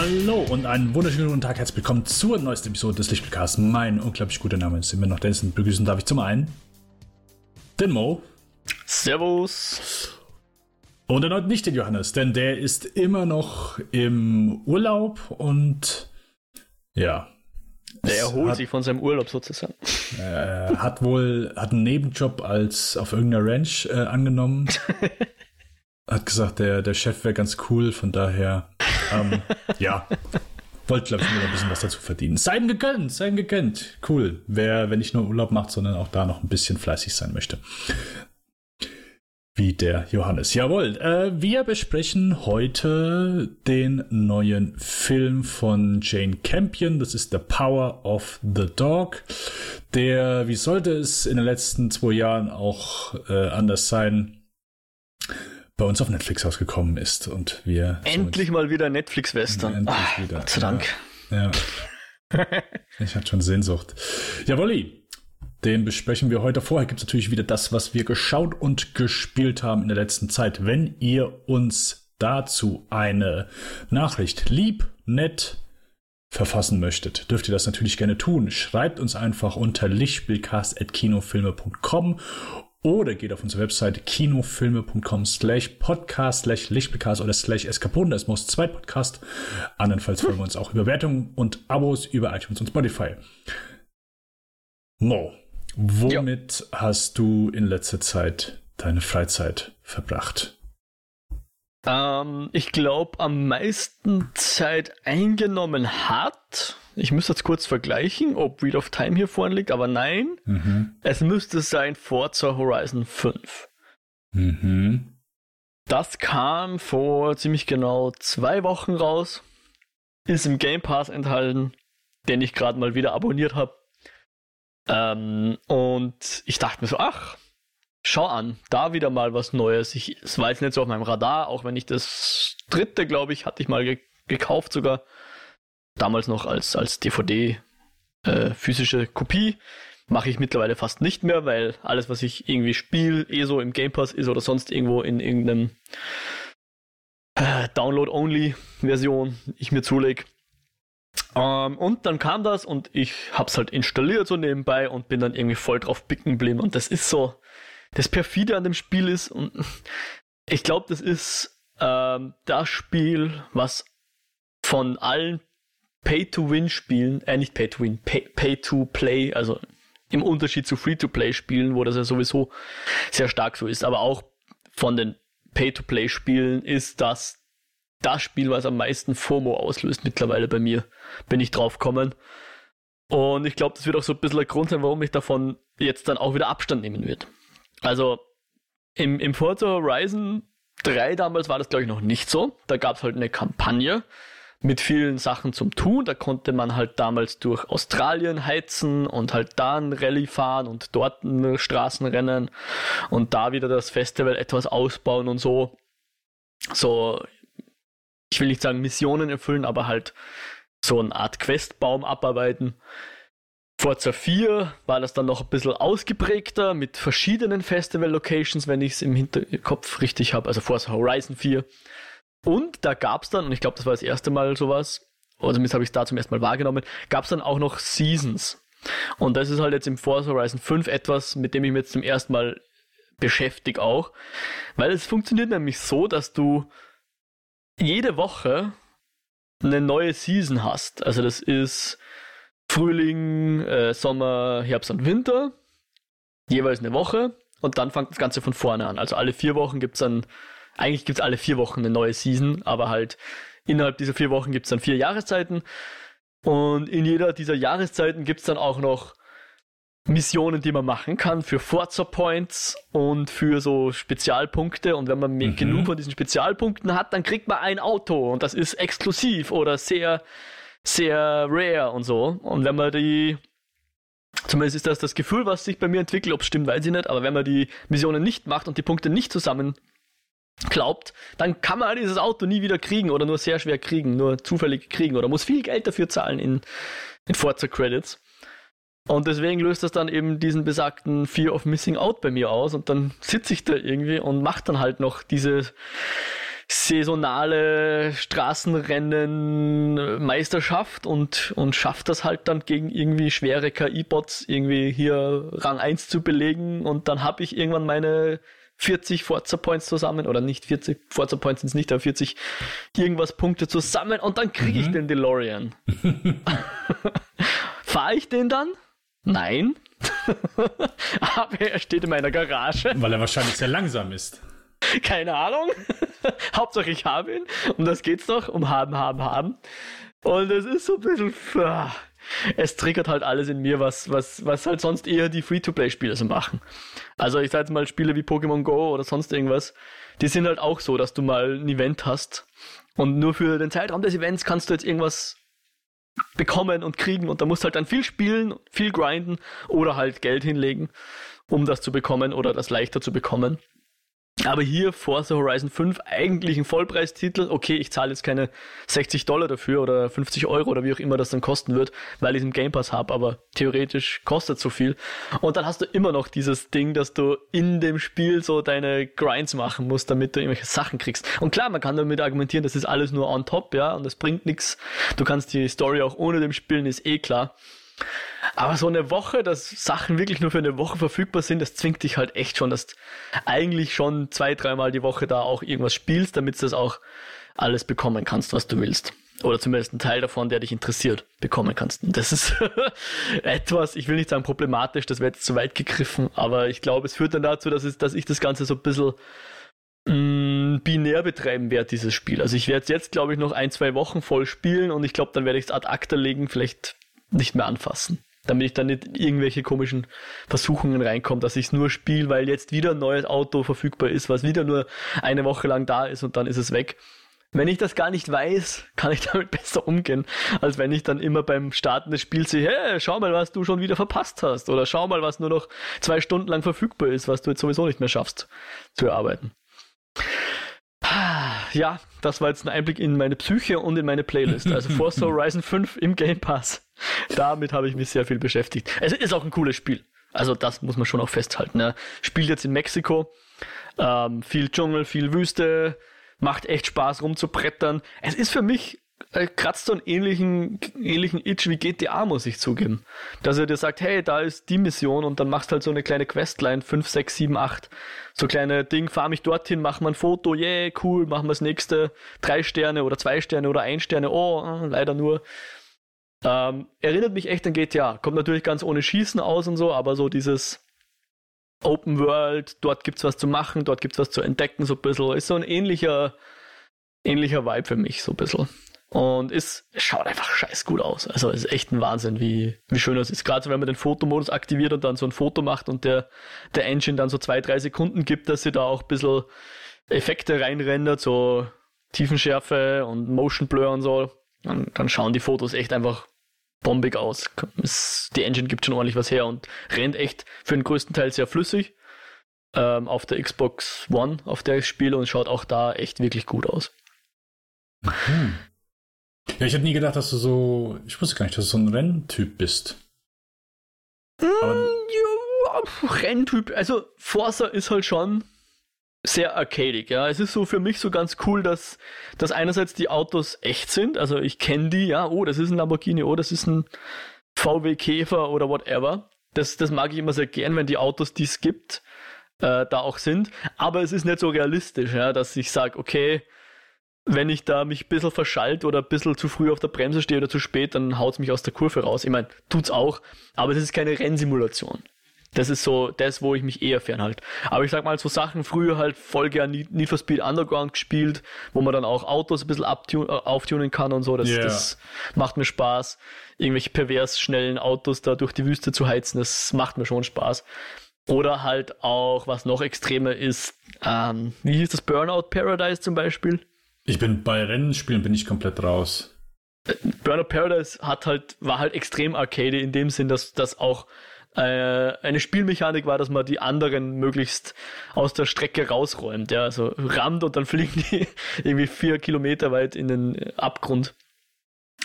Hallo und einen wunderschönen guten Tag. Herzlich willkommen zur neuesten Episode des Lichtbildcasts. Mein unglaublich guter Name ist immer noch Dennis und begrüßen darf ich zum einen den Mo. Servus. Und erneut nicht den Johannes, denn der ist immer noch im Urlaub und ja. Der erholt hat, sich von seinem Urlaub sozusagen. Er hat wohl hat einen Nebenjob als auf irgendeiner Ranch äh, angenommen. hat gesagt, der, der Chef wäre ganz cool, von daher ähm, ja, wollte, glaube ich, nur ein bisschen was dazu verdienen. Sei ihm gegönnt, sei ihm gegönnt. Cool. Wer, wenn nicht nur Urlaub macht, sondern auch da noch ein bisschen fleißig sein möchte. Wie der Johannes. Jawohl. Äh, wir besprechen heute den neuen Film von Jane Campion. Das ist The Power of the Dog. Der, wie sollte es in den letzten zwei Jahren auch äh, anders sein, bei uns auf Netflix rausgekommen ist und wir endlich mal wieder Netflix-Western. Ah, Gott sei Dank. Ja. ja. ich hatte schon Sehnsucht. Ja, Wolli, den besprechen wir heute. Vorher gibt es natürlich wieder das, was wir geschaut und gespielt haben in der letzten Zeit. Wenn ihr uns dazu eine Nachricht lieb, nett, verfassen möchtet, dürft ihr das natürlich gerne tun. Schreibt uns einfach unter lichtspielcast.kinofilme.com oder geht auf unsere Webseite kinofilme.com slash podcast slash lichtbekast oder slash eskapoden. Da ist Most zwei Podcast. Andernfalls freuen wir uns auch über Wertungen und Abos über iTunes und Spotify. Mo, womit ja. hast du in letzter Zeit deine Freizeit verbracht? Ähm, ich glaube, am meisten Zeit eingenommen hat ich müsste jetzt kurz vergleichen, ob Wheel of Time hier vorne liegt, aber nein. Mhm. Es müsste sein Forza Horizon 5. Mhm. Das kam vor ziemlich genau zwei Wochen raus. Ist im Game Pass enthalten, den ich gerade mal wieder abonniert habe. Ähm, und ich dachte mir so, ach, schau an, da wieder mal was Neues. Ich, es war jetzt nicht so auf meinem Radar, auch wenn ich das dritte, glaube ich, hatte ich mal ge gekauft sogar damals noch als, als DVD äh, physische Kopie. Mache ich mittlerweile fast nicht mehr, weil alles, was ich irgendwie spiele, eh so im Game Pass ist oder sonst irgendwo in irgendeinem äh, Download-Only-Version ich mir zulege. Ähm, und dann kam das und ich hab's halt installiert so nebenbei und bin dann irgendwie voll drauf picken geblieben. Und das ist so, das perfide an dem Spiel ist und ich glaube, das ist ähm, das Spiel, was von allen Pay-to-Win-Spielen, äh, nicht Pay-to-Win, Pay-to-Play, also im Unterschied zu Free-to-Play-Spielen, wo das ja sowieso sehr stark so ist, aber auch von den Pay-to-Play-Spielen ist das das Spiel, was am meisten FOMO auslöst mittlerweile bei mir, bin ich drauf gekommen. Und ich glaube, das wird auch so ein bisschen der Grund sein, warum ich davon jetzt dann auch wieder Abstand nehmen wird. Also im, im Forza Horizon 3 damals war das, glaube ich, noch nicht so. Da gab es halt eine Kampagne, mit vielen Sachen zum Tun. Da konnte man halt damals durch Australien heizen und halt da ein Rallye fahren und dort ein Straßenrennen und da wieder das Festival etwas ausbauen und so. So, ich will nicht sagen Missionen erfüllen, aber halt so eine Art Questbaum abarbeiten. Forza 4 war das dann noch ein bisschen ausgeprägter mit verschiedenen Festival-Locations, wenn ich es im Hinterkopf richtig habe. Also Forza Horizon 4 und da gab es dann, und ich glaube, das war das erste Mal sowas, oder zumindest habe ich es da zum ersten Mal wahrgenommen, gab es dann auch noch Seasons. Und das ist halt jetzt im Forza Horizon 5 etwas, mit dem ich mich jetzt zum ersten Mal beschäftige auch. Weil es funktioniert nämlich so, dass du jede Woche eine neue Season hast. Also das ist Frühling, äh, Sommer, Herbst und Winter. Jeweils eine Woche. Und dann fängt das Ganze von vorne an. Also alle vier Wochen gibt es dann eigentlich gibt's alle vier Wochen eine neue Season, aber halt innerhalb dieser vier Wochen gibt's dann vier Jahreszeiten. Und in jeder dieser Jahreszeiten gibt's dann auch noch Missionen, die man machen kann für Forza Points und für so Spezialpunkte. Und wenn man mhm. genug von diesen Spezialpunkten hat, dann kriegt man ein Auto und das ist exklusiv oder sehr, sehr rare und so. Und wenn man die, zumindest ist das das Gefühl, was sich bei mir entwickelt, ob es stimmt, weiß ich nicht, aber wenn man die Missionen nicht macht und die Punkte nicht zusammen glaubt, dann kann man dieses Auto nie wieder kriegen oder nur sehr schwer kriegen, nur zufällig kriegen oder muss viel Geld dafür zahlen in, in Forza Credits. Und deswegen löst das dann eben diesen besagten Fear of Missing Out bei mir aus und dann sitze ich da irgendwie und mache dann halt noch diese saisonale Straßenrennen Meisterschaft und, und schafft das halt dann gegen irgendwie schwere KI-Bots irgendwie hier Rang 1 zu belegen und dann habe ich irgendwann meine 40 Forza Points zusammen oder nicht 40 Forza Points sind es nicht, aber 40 irgendwas Punkte zusammen und dann kriege ich mhm. den DeLorean. Fahre ich den dann? Nein. aber er steht in meiner Garage. Weil er wahrscheinlich sehr langsam ist. Keine Ahnung. Hauptsache ich habe ihn. Um das geht's doch. Um haben, haben, haben. Und es ist so ein bisschen. Es triggert halt alles in mir, was, was, was halt sonst eher die Free-to-Play-Spiele so machen. Also ich sag jetzt mal Spiele wie Pokémon Go oder sonst irgendwas, die sind halt auch so, dass du mal ein Event hast und nur für den Zeitraum des Events kannst du jetzt irgendwas bekommen und kriegen und da musst du halt dann viel spielen, viel grinden oder halt Geld hinlegen, um das zu bekommen oder das leichter zu bekommen. Aber hier Forza Horizon 5 eigentlich ein Vollpreistitel. Okay, ich zahle jetzt keine 60 Dollar dafür oder 50 Euro oder wie auch immer das dann kosten wird, weil ich es im Game Pass habe, aber theoretisch kostet so viel. Und dann hast du immer noch dieses Ding, dass du in dem Spiel so deine Grinds machen musst, damit du irgendwelche Sachen kriegst. Und klar, man kann damit argumentieren, das ist alles nur on top, ja, und das bringt nichts. Du kannst die Story auch ohne dem spielen, ist eh klar. Aber so eine Woche, dass Sachen wirklich nur für eine Woche verfügbar sind, das zwingt dich halt echt schon, dass du eigentlich schon zwei, dreimal die Woche da auch irgendwas spielst, damit du das auch alles bekommen kannst, was du willst. Oder zumindest einen Teil davon, der dich interessiert, bekommen kannst. Und das ist etwas, ich will nicht sagen problematisch, das wäre jetzt zu weit gegriffen, aber ich glaube, es führt dann dazu, dass, es, dass ich das Ganze so ein bisschen mm, binär betreiben werde, dieses Spiel. Also ich werde es jetzt, glaube ich, noch ein, zwei Wochen voll spielen und ich glaube, dann werde ich es ad acta legen, vielleicht nicht mehr anfassen. Damit ich dann nicht irgendwelche komischen Versuchungen reinkomme, dass ich es nur spiele, weil jetzt wieder ein neues Auto verfügbar ist, was wieder nur eine Woche lang da ist und dann ist es weg. Wenn ich das gar nicht weiß, kann ich damit besser umgehen, als wenn ich dann immer beim Starten des Spiels sehe, hey, schau mal, was du schon wieder verpasst hast. Oder schau mal, was nur noch zwei Stunden lang verfügbar ist, was du jetzt sowieso nicht mehr schaffst zu erarbeiten. Ja, das war jetzt ein Einblick in meine Psyche und in meine Playlist. Also Forza Horizon 5 im Game Pass. Damit habe ich mich sehr viel beschäftigt. Es ist auch ein cooles Spiel. Also das muss man schon auch festhalten. Ne? Spielt jetzt in Mexiko. Ähm, viel Dschungel, viel Wüste. Macht echt Spaß rumzubrettern. Es ist für mich äh, kratzt so einen ähnlichen, ähnlichen Itch wie GTA, muss ich zugeben. Dass er dir sagt, hey, da ist die Mission und dann machst halt so eine kleine Questline, 5, 6, 7, 8. So kleine Ding, fahr mich dorthin, mach mal ein Foto, yeah, cool, machen wir das nächste. Drei Sterne oder zwei Sterne oder ein Sterne, oh, leider nur. Ähm, erinnert mich echt an GTA. Kommt natürlich ganz ohne Schießen aus und so, aber so dieses Open World, dort gibt's was zu machen, dort gibt's was zu entdecken, so ein bisschen. Ist so ein ähnlicher, ähnlicher Vibe für mich, so ein bisschen. Und es schaut einfach scheiß gut aus. Also es ist echt ein Wahnsinn, wie, wie schön das ist. Gerade so, wenn man den Fotomodus aktiviert und dann so ein Foto macht und der, der Engine dann so zwei, drei Sekunden gibt, dass sie da auch ein bisschen Effekte reinrendert, so Tiefenschärfe und Motion Blur und so. Und dann schauen die Fotos echt einfach bombig aus. Es, die Engine gibt schon ordentlich was her und rennt echt für den größten Teil sehr flüssig. Ähm, auf der Xbox One, auf der ich spiele und schaut auch da echt wirklich gut aus. Mhm. Ja, ich hätte nie gedacht, dass du so. Ich wusste gar nicht, dass du so ein Renntyp bist. Mm, ja, Renntyp. Also, Forza ist halt schon sehr arcadig, ja. Es ist so für mich so ganz cool, dass, dass einerseits die Autos echt sind. Also, ich kenne die, ja. Oh, das ist ein Lamborghini, oh, das ist ein VW Käfer oder whatever. Das, das mag ich immer sehr gern, wenn die Autos, die es gibt, äh, da auch sind. Aber es ist nicht so realistisch, ja, dass ich sage, okay, wenn ich da mich ein bisschen verschallt oder ein bisschen zu früh auf der Bremse stehe oder zu spät, dann haut es mich aus der Kurve raus. Ich meine, tut's auch, aber es ist keine Rennsimulation. Das ist so das, wo ich mich eher fernhalte. Aber ich sag mal, so Sachen früher halt voll gern Need for Speed Underground gespielt, wo man dann auch Autos ein bisschen äh, auftunen kann und so. Das, yeah. das macht mir Spaß. Irgendwelche pervers schnellen Autos da durch die Wüste zu heizen, das macht mir schon Spaß. Oder halt auch, was noch extremer ist, ähm, wie hieß das Burnout Paradise zum Beispiel? Ich bin bei Rennspielen bin ich komplett raus. Burnout Paradise hat halt, war halt extrem arcade in dem Sinn, dass das auch äh, eine Spielmechanik war, dass man die anderen möglichst aus der Strecke rausräumt. Ja, also rammt und dann fliegen die irgendwie vier Kilometer weit in den Abgrund.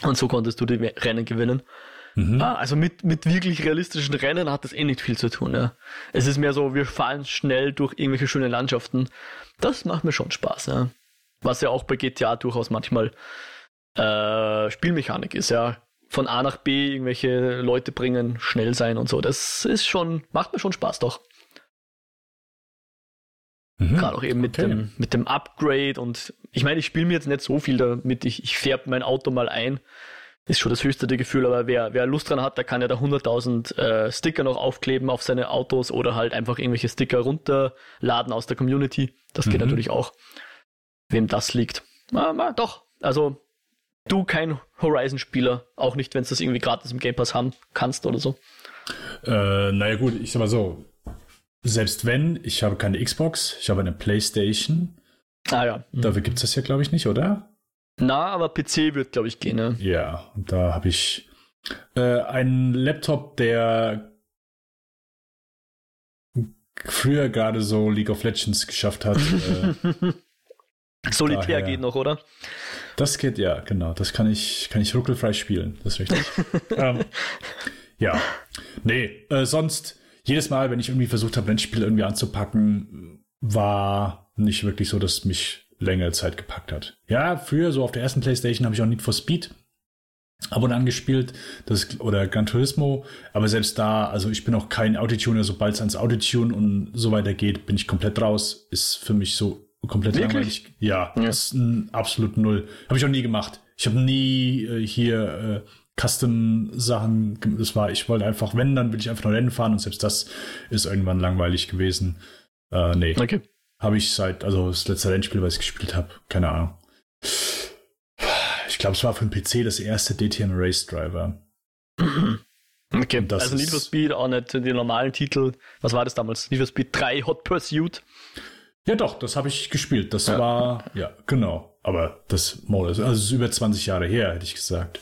Und so konntest du die Rennen gewinnen. Mhm. Ah, also mit, mit wirklich realistischen Rennen hat das eh nicht viel zu tun. Ja. Es ist mehr so, wir fahren schnell durch irgendwelche schönen Landschaften. Das macht mir schon Spaß. Ja. Was ja auch bei GTA durchaus manchmal äh, Spielmechanik ist, ja. Von A nach B irgendwelche Leute bringen, schnell sein und so. Das ist schon, macht mir schon Spaß doch. Mhm. Gerade auch eben mit, okay. dem, mit dem Upgrade und ich meine, ich spiele mir jetzt nicht so viel damit, ich, ich färbe mein Auto mal ein. Ist schon das höchste Gefühl, aber wer, wer Lust dran hat, der kann ja da 100.000 äh, Sticker noch aufkleben auf seine Autos oder halt einfach irgendwelche Sticker runterladen aus der Community. Das geht mhm. natürlich auch. Wem das liegt. Na, na, doch, also du kein Horizon-Spieler, auch nicht, wenn du das irgendwie gratis im Game Pass haben kannst oder so. Äh, naja gut, ich sag mal so, selbst wenn, ich habe keine Xbox, ich habe eine Playstation. Ah ja. Mhm. Dafür gibt es das ja, glaube ich, nicht, oder? Na, aber PC wird, glaube ich, gehen, ne? Ja, und da habe ich äh, einen Laptop, der früher gerade so League of Legends geschafft hat. äh, Solitär daher, geht noch, oder? Das geht, ja, genau. Das kann ich, kann ich ruckelfrei spielen. Das ist richtig. ähm, ja. Nee, äh, sonst, jedes Mal, wenn ich irgendwie versucht habe, ein Spiel irgendwie anzupacken, war nicht wirklich so, dass mich längere Zeit gepackt hat. Ja, früher, so auf der ersten Playstation, habe ich auch Need for Speed ab und an gespielt, das, oder Gran Turismo, aber selbst da, also ich bin auch kein Autotuner, sobald es ans Autotune und so weiter geht, bin ich komplett raus. Ist für mich so komplett Wirklich? langweilig. Ja, ja, das ist ein absolut Null. Habe ich auch nie gemacht. Ich habe nie äh, hier äh, Custom-Sachen, das war, ich wollte einfach, wenn, dann will ich einfach nur Rennen fahren und selbst das ist irgendwann langweilig gewesen. Äh, nee. Okay. Habe ich seit, also das letzte Rennspiel, was ich gespielt habe, keine Ahnung. Ich glaube, es war für den PC das erste DTN Race Driver. Okay, also Need for Speed auch nicht die normalen Titel. Was war das damals? Need for Speed 3 Hot Pursuit? Ja, doch, das habe ich gespielt. Das ja. war, ja, genau. Aber das, also es ist über 20 Jahre her, hätte ich gesagt.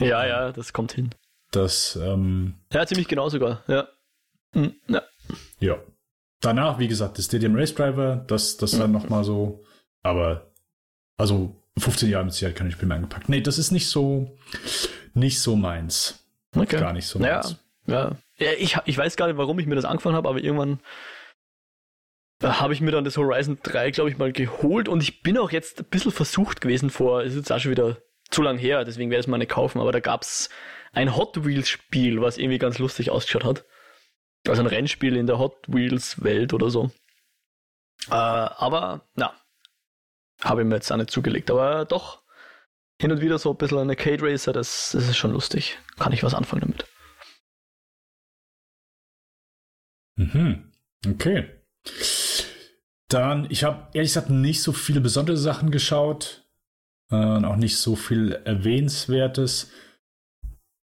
Ja, ja, das kommt hin. Das, ähm, Ja, ziemlich genau sogar, ja. Hm, ja. Ja. Danach, wie gesagt, das Stadium Race Driver, das, das dann nochmal so, aber, also 15 Jahre mit Sicherheit kann ich Spiel mehr angepackt. Nee, das ist nicht so, nicht so meins. Okay. Gar nicht so meins. Ja, ja. ja ich, ich weiß gar nicht, warum ich mir das angefangen habe, aber irgendwann habe ich mir dann das Horizon 3, glaube ich, mal geholt und ich bin auch jetzt ein bisschen versucht gewesen vor, ist jetzt auch schon wieder zu lang her, deswegen werde ich es mal nicht kaufen, aber da gab es ein Hot Wheels Spiel, was irgendwie ganz lustig ausgeschaut hat. Also ein Rennspiel in der Hot Wheels Welt oder so. Äh, aber, na, habe ich mir jetzt auch nicht zugelegt, aber doch hin und wieder so ein bisschen ein Arcade Racer, das, das ist schon lustig. Kann ich was anfangen damit. Mhm. Okay. Dann, ich habe ehrlich gesagt nicht so viele besondere Sachen geschaut äh, auch nicht so viel Erwähnenswertes.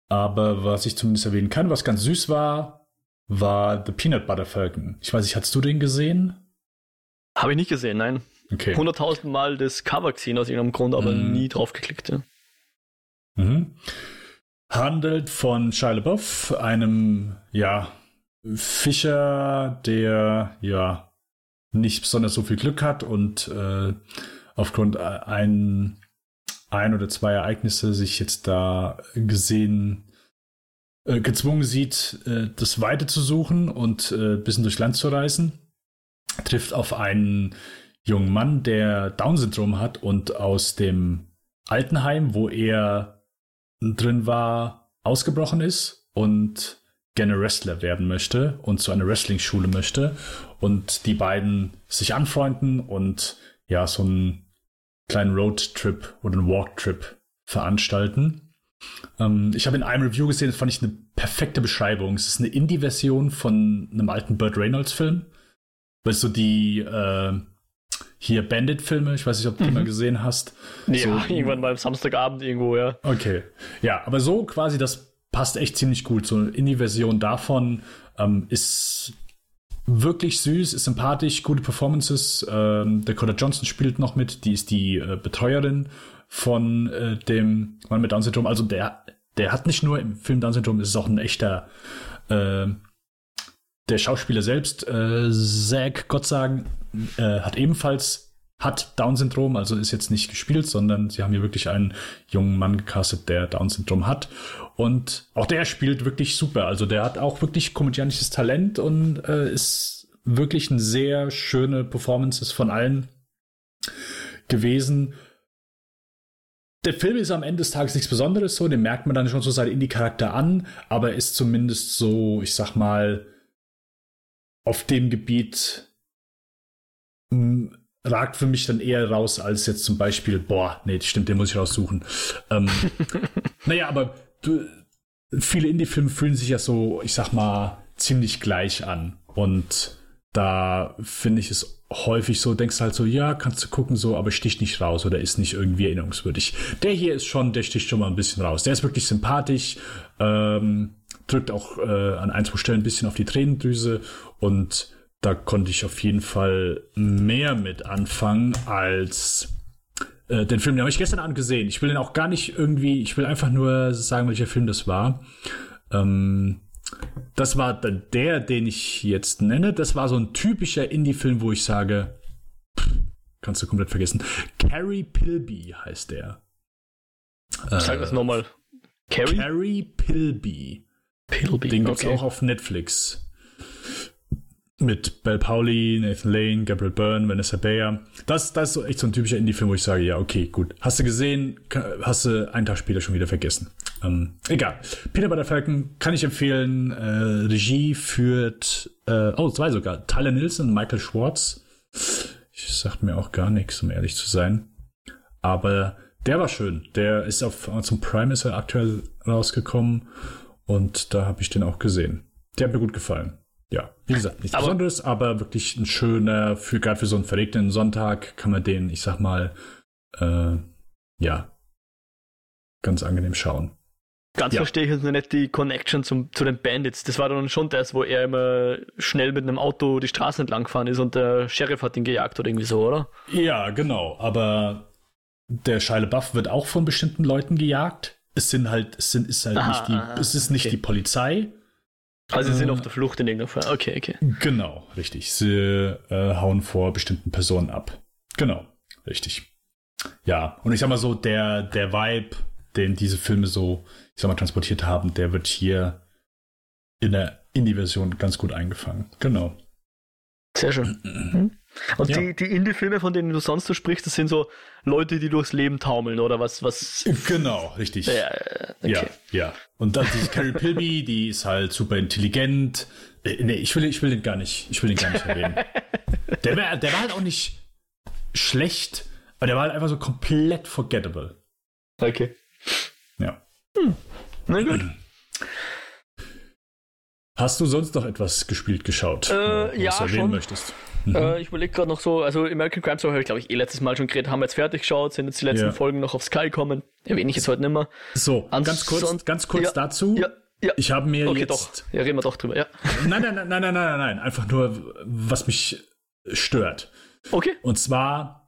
Aber was ich zumindest erwähnen kann, was ganz süß war, war The Peanut Butter Falcon. Ich weiß nicht, hast du den gesehen? Habe ich nicht gesehen, nein. Okay. 100.000 Mal das Cover gesehen aus irgendeinem Grund, aber mm. nie drauf geklickt. Ja. Mhm. Handelt von Shia LaBeouf, einem, ja, Fischer, der, ja, nicht besonders so viel Glück hat und äh, aufgrund ein, ein oder zwei Ereignisse sich jetzt da gesehen äh, gezwungen sieht, äh, das Weite zu suchen und äh, ein bisschen durchs Land zu reisen, trifft auf einen jungen Mann, der Down-Syndrom hat und aus dem Altenheim, wo er drin war, ausgebrochen ist und gerne Wrestler werden möchte und zu einer Wrestling-Schule möchte und die beiden sich anfreunden und ja, so einen kleinen Roadtrip oder einen Walktrip veranstalten. Ähm, ich habe in einem Review gesehen, das fand ich eine perfekte Beschreibung. Es ist eine Indie-Version von einem alten Burt Reynolds-Film. Weißt du, die äh, hier Bandit-Filme, ich weiß nicht, ob du mhm. die mal gesehen hast. Nee, so, ja, irgendwann beim Samstagabend irgendwo, ja. Okay. Ja, aber so quasi das passt echt ziemlich gut. So in die Version davon ähm, ist wirklich süß, ist sympathisch, gute Performances. Ähm, Dakota Johnson spielt noch mit, die ist die äh, Betreuerin von äh, dem Mann mit Down Syndrom. Also der, der hat nicht nur im Film Down Syndrom, ist auch ein echter äh, der Schauspieler selbst, äh, Zach Gottsagen, äh, hat ebenfalls hat Down-Syndrom, also ist jetzt nicht gespielt, sondern sie haben hier wirklich einen jungen Mann gecastet, der Down-Syndrom hat. Und auch der spielt wirklich super. Also der hat auch wirklich komödiantisches Talent und äh, ist wirklich eine sehr schöne Performances von allen. gewesen. Der Film ist am Ende des Tages nichts Besonderes, so, den merkt man dann schon so seinen Indie-Charakter an, aber ist zumindest so, ich sag mal, auf dem Gebiet ragt für mich dann eher raus als jetzt zum Beispiel, boah, nee, stimmt, den muss ich raussuchen. Ähm, naja, aber du, viele Indie-Filme fühlen sich ja so, ich sag mal, ziemlich gleich an. Und da finde ich es häufig so, denkst halt so, ja, kannst du gucken, so, aber sticht nicht raus oder ist nicht irgendwie erinnerungswürdig. Der hier ist schon, der sticht schon mal ein bisschen raus. Der ist wirklich sympathisch, ähm, drückt auch äh, an ein, zwei Stellen ein bisschen auf die Tränendrüse und da konnte ich auf jeden Fall mehr mit anfangen als äh, den Film. Den habe ich gestern angesehen. Ich will den auch gar nicht irgendwie, ich will einfach nur sagen, welcher Film das war. Ähm, das war der, den ich jetzt nenne. Das war so ein typischer Indie-Film, wo ich sage, pff, kannst du komplett vergessen. Carrie Pilby heißt der. Sag äh, das nochmal. Carrie? Carrie Pilby. Pilby. Den gibt's okay. auch auf Netflix mit Belle Pauli, Nathan Lane, Gabriel Byrne, Vanessa Bayer. Das, das ist echt so ein typischer Indie-Film, wo ich sage, ja, okay, gut. Hast du gesehen, hast du einen Tag später schon wieder vergessen. Ähm, egal. Peter bei der Falcon kann ich empfehlen. Äh, Regie führt, äh, oh, zwei sogar. Tyler und Michael Schwartz. Ich sagt mir auch gar nichts, um ehrlich zu sein. Aber der war schön. Der ist auf Amazon Prime ist er aktuell rausgekommen und da habe ich den auch gesehen. Der hat mir gut gefallen ja, wie gesagt, nichts aber, Besonderes, aber wirklich ein schöner, für gerade für so einen verregneten Sonntag kann man den, ich sag mal, äh, ja, ganz angenehm schauen. Ganz ja. verstehe ich jetzt nicht die Connection zum, zu den Bandits. Das war dann schon das, wo er immer schnell mit einem Auto die Straße entlang gefahren ist und der Sheriff hat ihn gejagt oder irgendwie so, oder? Ja, genau. Aber der Scheile Buff wird auch von bestimmten Leuten gejagt. Es sind halt, es sind, ist halt aha, nicht die, es ist nicht okay. die Polizei, also sie sind äh, auf der Flucht in irgendeiner Form. Okay, okay. Genau, richtig. Sie äh, hauen vor bestimmten Personen ab. Genau, richtig. Ja, und ich sag mal so, der, der Vibe, den diese Filme so, ich sag mal, transportiert haben, der wird hier in der Indie-Version ganz gut eingefangen. Genau. Sehr schön. Mhm. Und ja. die, die Indie-Filme, von denen du sonst so sprichst, das sind so Leute, die durchs Leben taumeln oder was? was genau, richtig. Ja, okay. ja, ja. Und dann diese Carrie Pilby, die ist halt super intelligent. Äh, nee, ich will, ich will den gar nicht, ich will den gar nicht erwähnen. der, war, der war halt auch nicht schlecht, aber der war halt einfach so komplett forgettable. Okay. Ja. Hm. Na gut. Hast du sonst noch etwas gespielt, geschaut, äh, was ja, du erwähnen schon. möchtest? Mhm. Äh, ich überlege gerade noch so, also American Crime Story habe ich glaube ich eh letztes Mal schon geredet, haben wir jetzt fertig geschaut, sind jetzt die letzten ja. Folgen noch auf Sky kommen. Erwähne ich jetzt heute nicht mehr. So, ganz kurz, ganz kurz ja, dazu. Ja, ja. Ich habe mir okay, jetzt... doch. Ja, reden wir doch drüber, ja. Nein, nein, nein, nein, nein, nein, nein. Einfach nur, was mich stört. Okay. Und zwar,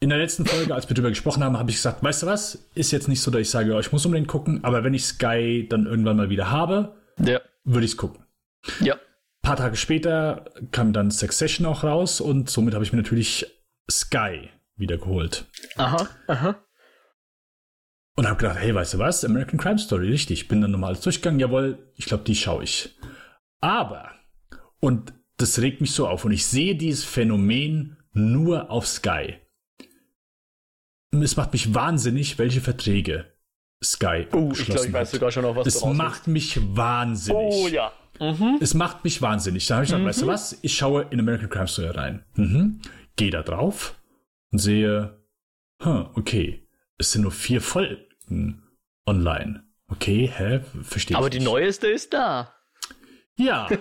in der letzten Folge, als wir darüber gesprochen haben, habe ich gesagt, weißt du was, ist jetzt nicht so, dass ich sage, oh, ich muss unbedingt gucken, aber wenn ich Sky dann irgendwann mal wieder habe, ja. würde ich es gucken. Ja paar Tage später kam dann Succession auch raus und somit habe ich mir natürlich Sky wieder geholt. Aha, aha. Und habe gedacht, hey, weißt du was? American Crime Story, richtig. Bin dann alles durchgegangen. Jawohl, ich glaube, die schaue ich. Aber, und das regt mich so auf, und ich sehe dieses Phänomen nur auf Sky. Es macht mich wahnsinnig, welche Verträge Sky. Oh, ich glaube, ich weiß sogar schon noch was. Das macht mich wahnsinnig. Oh ja. Mhm. Es macht mich wahnsinnig. Da habe ich gesagt, mhm. weißt du was? Ich schaue in American Crime Story rein. Mhm. Gehe da drauf und sehe, huh, okay, es sind nur vier Folgen online. Okay, hä? Verstehe Aber die nicht. neueste ist da. Ja.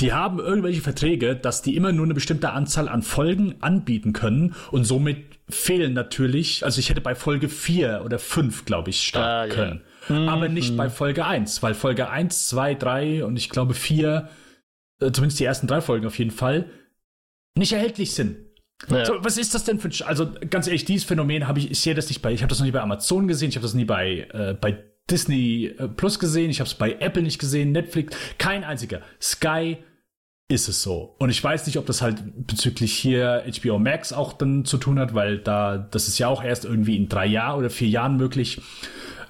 die haben irgendwelche Verträge, dass die immer nur eine bestimmte Anzahl an Folgen anbieten können und somit fehlen natürlich, also ich hätte bei Folge 4 oder 5, glaube ich, starten ah, können. Mhm. Aber nicht bei Folge 1, weil Folge 1, 2, 3 und ich glaube 4, äh, zumindest die ersten drei Folgen auf jeden Fall, nicht erhältlich sind. Ja. So, was ist das denn für also ganz ehrlich, dieses Phänomen habe ich, ich sehe das nicht bei, ich habe das noch nie bei Amazon gesehen, ich habe das nie bei, äh, bei Disney äh, Plus gesehen, ich habe es bei Apple nicht gesehen, Netflix, kein einziger. Sky ist es so. Und ich weiß nicht, ob das halt bezüglich hier HBO Max auch dann zu tun hat, weil da, das ist ja auch erst irgendwie in drei Jahren oder vier Jahren möglich.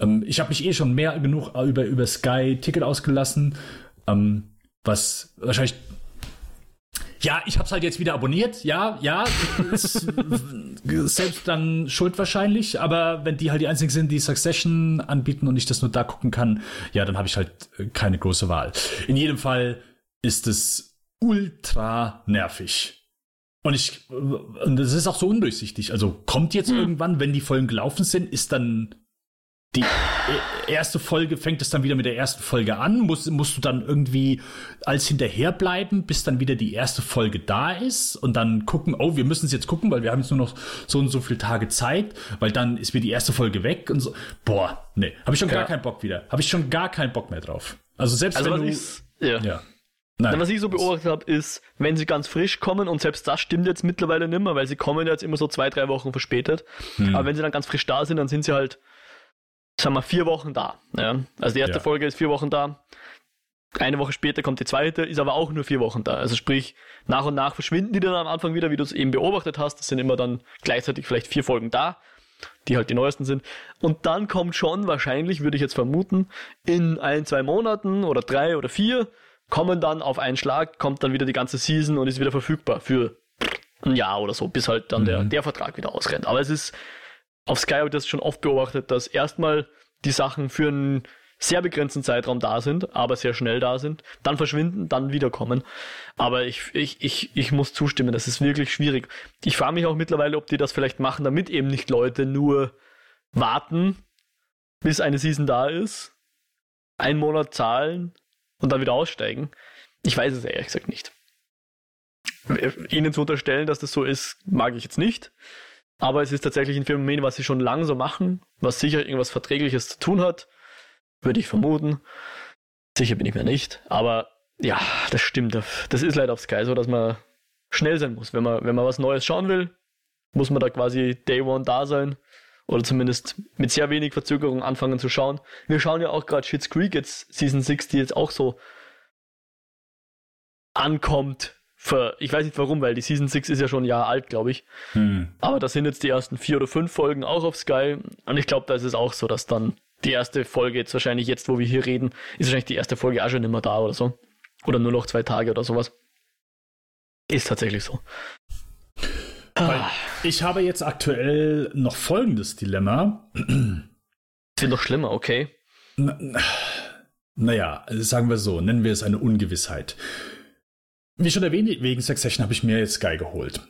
Ähm, ich habe mich eh schon mehr genug über, über Sky Ticket ausgelassen, ähm, was wahrscheinlich ja, ich hab's halt jetzt wieder abonniert, ja, ja, selbst dann schuld wahrscheinlich, aber wenn die halt die einzigen sind, die Succession anbieten und ich das nur da gucken kann, ja, dann habe ich halt keine große Wahl. In jedem Fall ist es ultra nervig. Und ich, und das ist auch so undurchsichtig. Also kommt jetzt hm. irgendwann, wenn die Folgen gelaufen sind, ist dann die erste Folge fängt es dann wieder mit der ersten Folge an. Musst, musst du dann irgendwie als hinterherbleiben, bis dann wieder die erste Folge da ist und dann gucken, oh, wir müssen es jetzt gucken, weil wir haben jetzt nur noch so und so viele Tage Zeit, weil dann ist wieder die erste Folge weg und so. Boah, nee, habe ich schon ja. gar keinen Bock wieder. Habe ich schon gar keinen Bock mehr drauf. Also selbst also wenn du. Ja. ja. Nein, was ich so beobachtet habe, ist, wenn sie ganz frisch kommen, und selbst das stimmt jetzt mittlerweile nicht mehr, weil sie kommen jetzt immer so zwei, drei Wochen verspätet. Hm. Aber wenn sie dann ganz frisch da sind, dann sind sie halt sagen wir, vier Wochen da. Ja? Also die erste ja. Folge ist vier Wochen da. Eine Woche später kommt die zweite, ist aber auch nur vier Wochen da. Also sprich, nach und nach verschwinden die dann am Anfang wieder, wie du es eben beobachtet hast. Das sind immer dann gleichzeitig vielleicht vier Folgen da, die halt die neuesten sind. Und dann kommt schon wahrscheinlich, würde ich jetzt vermuten, in ein, zwei Monaten oder drei oder vier, kommen dann auf einen Schlag, kommt dann wieder die ganze Season und ist wieder verfügbar für ein Jahr oder so, bis halt dann mhm. der, der Vertrag wieder ausrennt. Aber es ist auf Sky habe ich das schon oft beobachtet, dass erstmal die Sachen für einen sehr begrenzten Zeitraum da sind, aber sehr schnell da sind, dann verschwinden, dann wiederkommen. Aber ich, ich, ich, ich muss zustimmen, das ist wirklich schwierig. Ich frage mich auch mittlerweile, ob die das vielleicht machen, damit eben nicht Leute nur warten, bis eine Season da ist, einen Monat zahlen und dann wieder aussteigen. Ich weiß es ehrlich gesagt nicht. Ihnen zu unterstellen, dass das so ist, mag ich jetzt nicht. Aber es ist tatsächlich ein Phänomen, was sie schon lange so machen, was sicher irgendwas Verträgliches zu tun hat, würde ich vermuten. Sicher bin ich mir nicht. Aber ja, das stimmt. Das ist leider auf Sky so, dass man schnell sein muss. Wenn man, wenn man was Neues schauen will, muss man da quasi Day One da sein. Oder zumindest mit sehr wenig Verzögerung anfangen zu schauen. Wir schauen ja auch gerade Shit's Creek jetzt, Season 6, die jetzt auch so ankommt für, ich weiß nicht warum, weil die Season 6 ist ja schon ein Jahr alt, glaube ich. Hm. Aber das sind jetzt die ersten vier oder fünf Folgen auch auf Sky. Und ich glaube, da ist es auch so, dass dann die erste Folge jetzt wahrscheinlich jetzt, wo wir hier reden, ist wahrscheinlich die erste Folge auch schon immer da oder so. Oder nur noch zwei Tage oder sowas. Ist tatsächlich so. Ich habe jetzt aktuell noch folgendes Dilemma. Sind noch schlimmer, okay. naja, sagen wir so, nennen wir es eine Ungewissheit. Wie schon erwähnt, wegen Succession habe ich mir jetzt Sky geholt.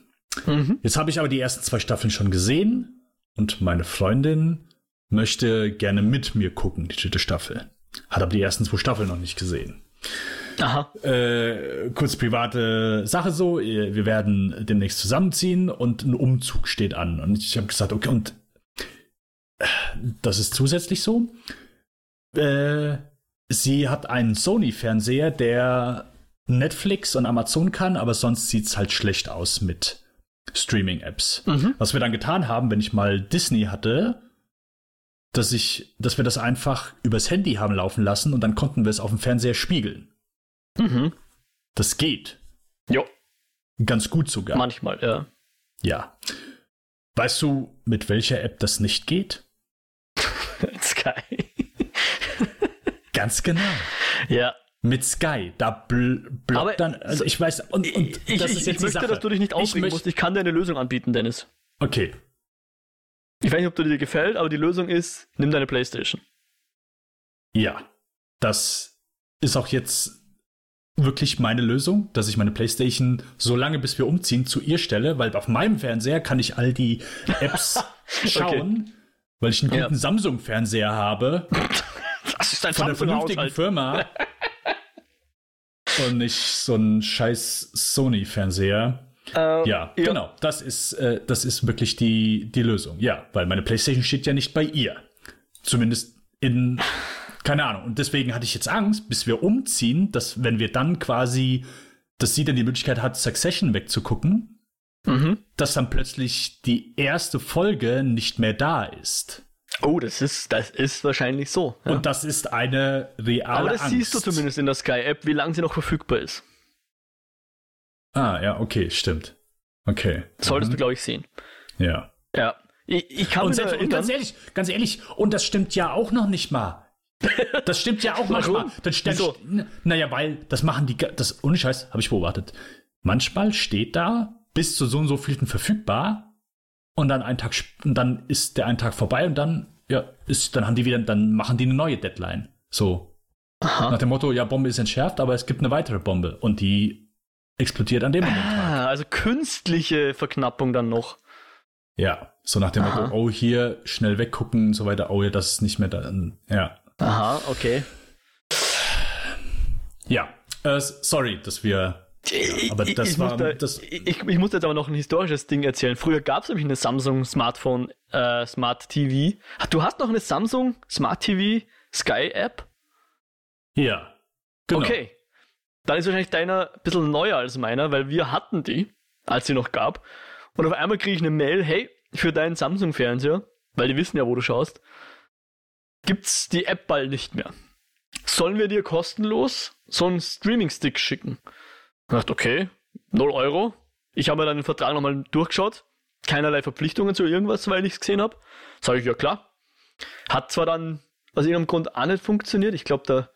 Mhm. Jetzt habe ich aber die ersten zwei Staffeln schon gesehen und meine Freundin möchte gerne mit mir gucken, die dritte Staffel. Hat aber die ersten zwei Staffeln noch nicht gesehen. Äh, kurz private Sache so, wir werden demnächst zusammenziehen und ein Umzug steht an. Und ich habe gesagt, okay, und äh, das ist zusätzlich so. Äh, sie hat einen Sony-Fernseher, der Netflix und Amazon kann, aber sonst sieht es halt schlecht aus mit Streaming-Apps. Mhm. Was wir dann getan haben, wenn ich mal Disney hatte, dass ich, dass wir das einfach übers Handy haben laufen lassen und dann konnten wir es auf dem Fernseher spiegeln. Mhm. Das geht. Jo. Ganz gut sogar. Manchmal, ja. Ja. Weißt du, mit welcher App das nicht geht? Sky. Ganz genau. Ja, mit Sky. Da bl blockt dann, also ich weiß, und, und ich, jetzt ich möchte, Sache. dass du dich nicht aufregen ich musst. Ich kann dir eine Lösung anbieten, Dennis. Okay. Ich weiß nicht, ob dir die gefällt, aber die Lösung ist, nimm deine Playstation. Ja. Das ist auch jetzt wirklich meine Lösung, dass ich meine Playstation so lange, bis wir umziehen, zu ihr stelle, weil auf meinem Fernseher kann ich all die Apps schauen, okay. weil ich einen guten ja. Samsung-Fernseher habe. Das ist ein von einer vernünftigen Firma. und nicht so ein scheiß Sony-Fernseher. Uh, ja, ja, genau. Das ist, äh, das ist wirklich die, die Lösung. Ja, weil meine PlayStation steht ja nicht bei ihr. Zumindest in, keine Ahnung. Und deswegen hatte ich jetzt Angst, bis wir umziehen, dass wenn wir dann quasi, dass sie dann die Möglichkeit hat, Succession wegzugucken, mhm. dass dann plötzlich die erste Folge nicht mehr da ist. Oh, das ist, das ist wahrscheinlich so. Ja. Und das ist eine reale Aber das Angst. siehst du zumindest in der Sky-App, wie lange sie noch verfügbar ist. Ah, ja, okay, stimmt. Okay. Solltest mhm. du, glaube ich, sehen. Ja. Ja. Ich, ich kann und, selbst, und ganz ehrlich, ganz ehrlich, und das stimmt ja auch noch nicht mal. Das stimmt ja auch manchmal. Das stimmt, Naja, weil das machen die, das ohne Scheiß habe ich beobachtet. manchmal steht da bis zu so und so vielen verfügbar und dann ein Tag und dann ist der ein Tag vorbei und dann ja ist dann haben die wieder dann machen die eine neue Deadline so Aha. nach dem Motto ja Bombe ist entschärft aber es gibt eine weitere Bombe und die explodiert an dem ah, Tag. also künstliche Verknappung dann noch ja so nach dem Aha. Motto oh hier schnell weggucken und so weiter oh ja das ist nicht mehr da ja aha okay ja äh, sorry dass wir ja, aber das ich, war. Da, das ich, ich muss jetzt aber noch ein historisches Ding erzählen. Früher gab es nämlich eine Samsung Smartphone, äh, Smart TV. Du hast noch eine Samsung Smart TV Sky App? Ja. Genau. Okay. Dann ist wahrscheinlich deiner ein bisschen neuer als meiner, weil wir hatten die, als sie noch gab. Und auf einmal kriege ich eine Mail, hey, für deinen Samsung-Fernseher, weil die wissen ja, wo du schaust, gibt's die App bald nicht mehr. Sollen wir dir kostenlos so einen Streaming-Stick schicken? Ich dachte, okay, 0 Euro. Ich habe mir dann den Vertrag nochmal durchgeschaut. Keinerlei Verpflichtungen zu irgendwas, weil ich es gesehen habe. Sage ich, ja klar. Hat zwar dann aus irgendeinem Grund auch nicht funktioniert. Ich glaube, da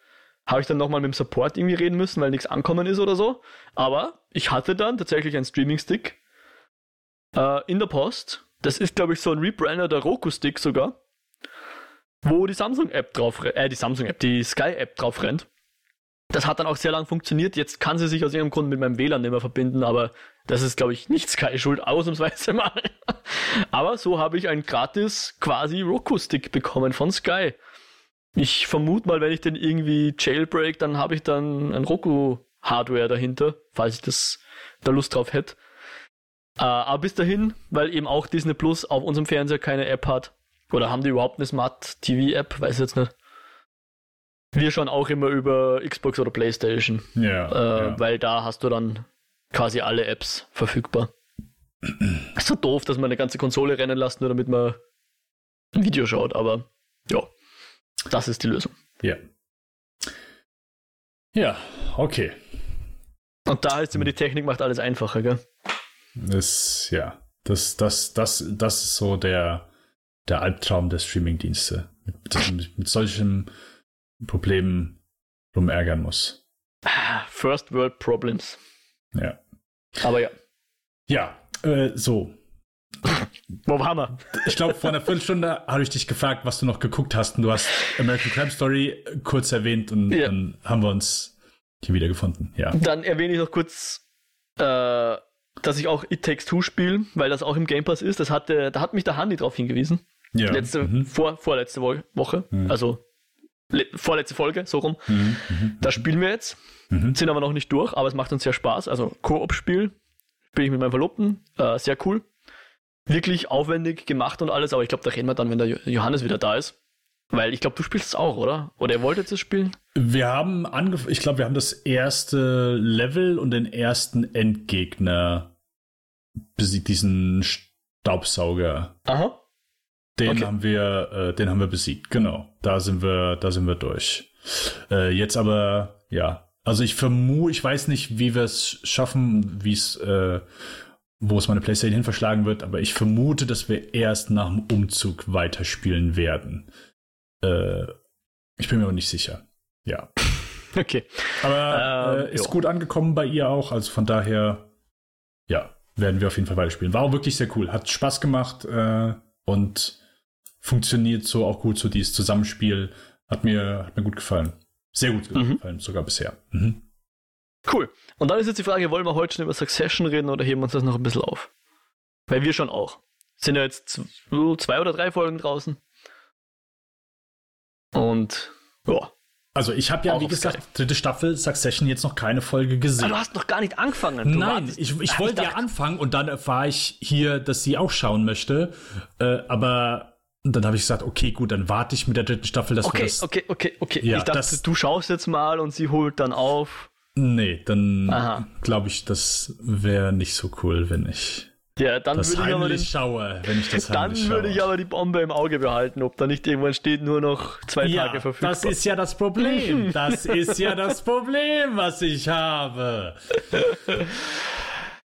habe ich dann nochmal mit dem Support irgendwie reden müssen, weil nichts ankommen ist oder so. Aber ich hatte dann tatsächlich einen Streaming-Stick äh, in der Post. Das ist, glaube ich, so ein Rebrander der Roku-Stick sogar, wo die Samsung-App drauf, äh, die Samsung-App, die Sky-App drauf rennt. Das hat dann auch sehr lang funktioniert. Jetzt kann sie sich aus irgendeinem Grund mit meinem WLAN nicht mehr verbinden, aber das ist, glaube ich, nicht Sky Schuld, ausnahmsweise mal. aber so habe ich einen gratis quasi Roku-Stick bekommen von Sky. Ich vermute mal, wenn ich den irgendwie jailbreak, dann habe ich dann ein Roku-Hardware dahinter, falls ich das da Lust drauf hätte. Äh, aber bis dahin, weil eben auch Disney Plus auf unserem Fernseher keine App hat, oder haben die überhaupt eine Smart TV App? Weiß ich jetzt nicht. Wir schauen auch immer über Xbox oder PlayStation. Ja, äh, ja. Weil da hast du dann quasi alle Apps verfügbar. Ist so doof, dass man eine ganze Konsole rennen lässt, nur damit man ein Video schaut, aber ja, das ist die Lösung. Ja. Ja, okay. Und da heißt immer, die Technik macht alles einfacher, gell? Das, ja, das, das, das, das ist so der, der Albtraum der Streamingdienste. Mit, mit solchem Problemen rumärgern muss. First World Problems. Ja. Aber ja. Ja, äh, so. Wo waren wir? Ich glaube, vor einer Viertelstunde habe ich dich gefragt, was du noch geguckt hast. Und du hast American Crime Story kurz erwähnt und ja. dann haben wir uns hier wieder gefunden. Ja. Dann erwähne ich noch kurz, äh, dass ich auch It Takes Two spiele, weil das auch im Game Pass ist. Das hatte, da hat mich der Handy drauf hingewiesen. Ja. Letzte, mhm. vor, vorletzte Woche. Mhm. Also vorletzte Folge, so rum. Mhm, mhm, da spielen wir jetzt. Mhm. Sind aber noch nicht durch, aber es macht uns sehr Spaß. Also Koop-Spiel. Bin ich mit meinem Verlobten. Äh, sehr cool. Wirklich aufwendig gemacht und alles, aber ich glaube, da reden wir dann, wenn der Johannes wieder da ist. Weil ich glaube, du spielst es auch, oder? Oder ihr wollt jetzt es spielen? Wir haben angefangen, ich glaube, wir haben das erste Level und den ersten Endgegner besiegt, diesen Staubsauger. Aha. Den okay. haben wir, äh, den haben wir besiegt, genau. Da sind wir, da sind wir durch. Äh, jetzt aber, ja. Also ich vermute, ich weiß nicht, wie wir es schaffen, wie es, äh, wo es meine Playstation hin verschlagen wird, aber ich vermute, dass wir erst nach dem Umzug weiterspielen werden. Äh, ich bin mir aber nicht sicher. Ja. Okay. Aber ähm, äh, ist jo. gut angekommen bei ihr auch, also von daher, ja, werden wir auf jeden Fall weiterspielen. War auch wirklich sehr cool. Hat Spaß gemacht äh, und funktioniert so auch gut, so dieses Zusammenspiel. Hat mir, hat mir gut gefallen. Sehr gut mhm. gefallen, sogar bisher. Mhm. Cool. Und dann ist jetzt die Frage, wollen wir heute schon über Succession reden oder heben wir uns das noch ein bisschen auf? Weil wir schon auch. Sind ja jetzt zwei oder drei Folgen draußen. Und ja. Also ich habe ja, wie gesagt, Sky. dritte Staffel Succession jetzt noch keine Folge gesehen. Aber du hast noch gar nicht angefangen. Du Nein, ich, ich wollte ja anfangen und dann erfahre ich hier, dass sie auch schauen möchte. Äh, aber und dann habe ich gesagt, okay, gut, dann warte ich mit der dritten Staffel, dass okay, wir das. Okay, okay, okay. Ja, ich dachte, das, du schaust jetzt mal und sie holt dann auf. Nee, dann glaube ich, das wäre nicht so cool, wenn ich. Ja, dann würde ich aber den, schaue, wenn ich das Dann würde ich aber die Bombe im Auge behalten, ob da nicht irgendwann steht, nur noch zwei ja, Tage verfügbar. Das ist ja das Problem. Das ist ja das Problem, was ich habe.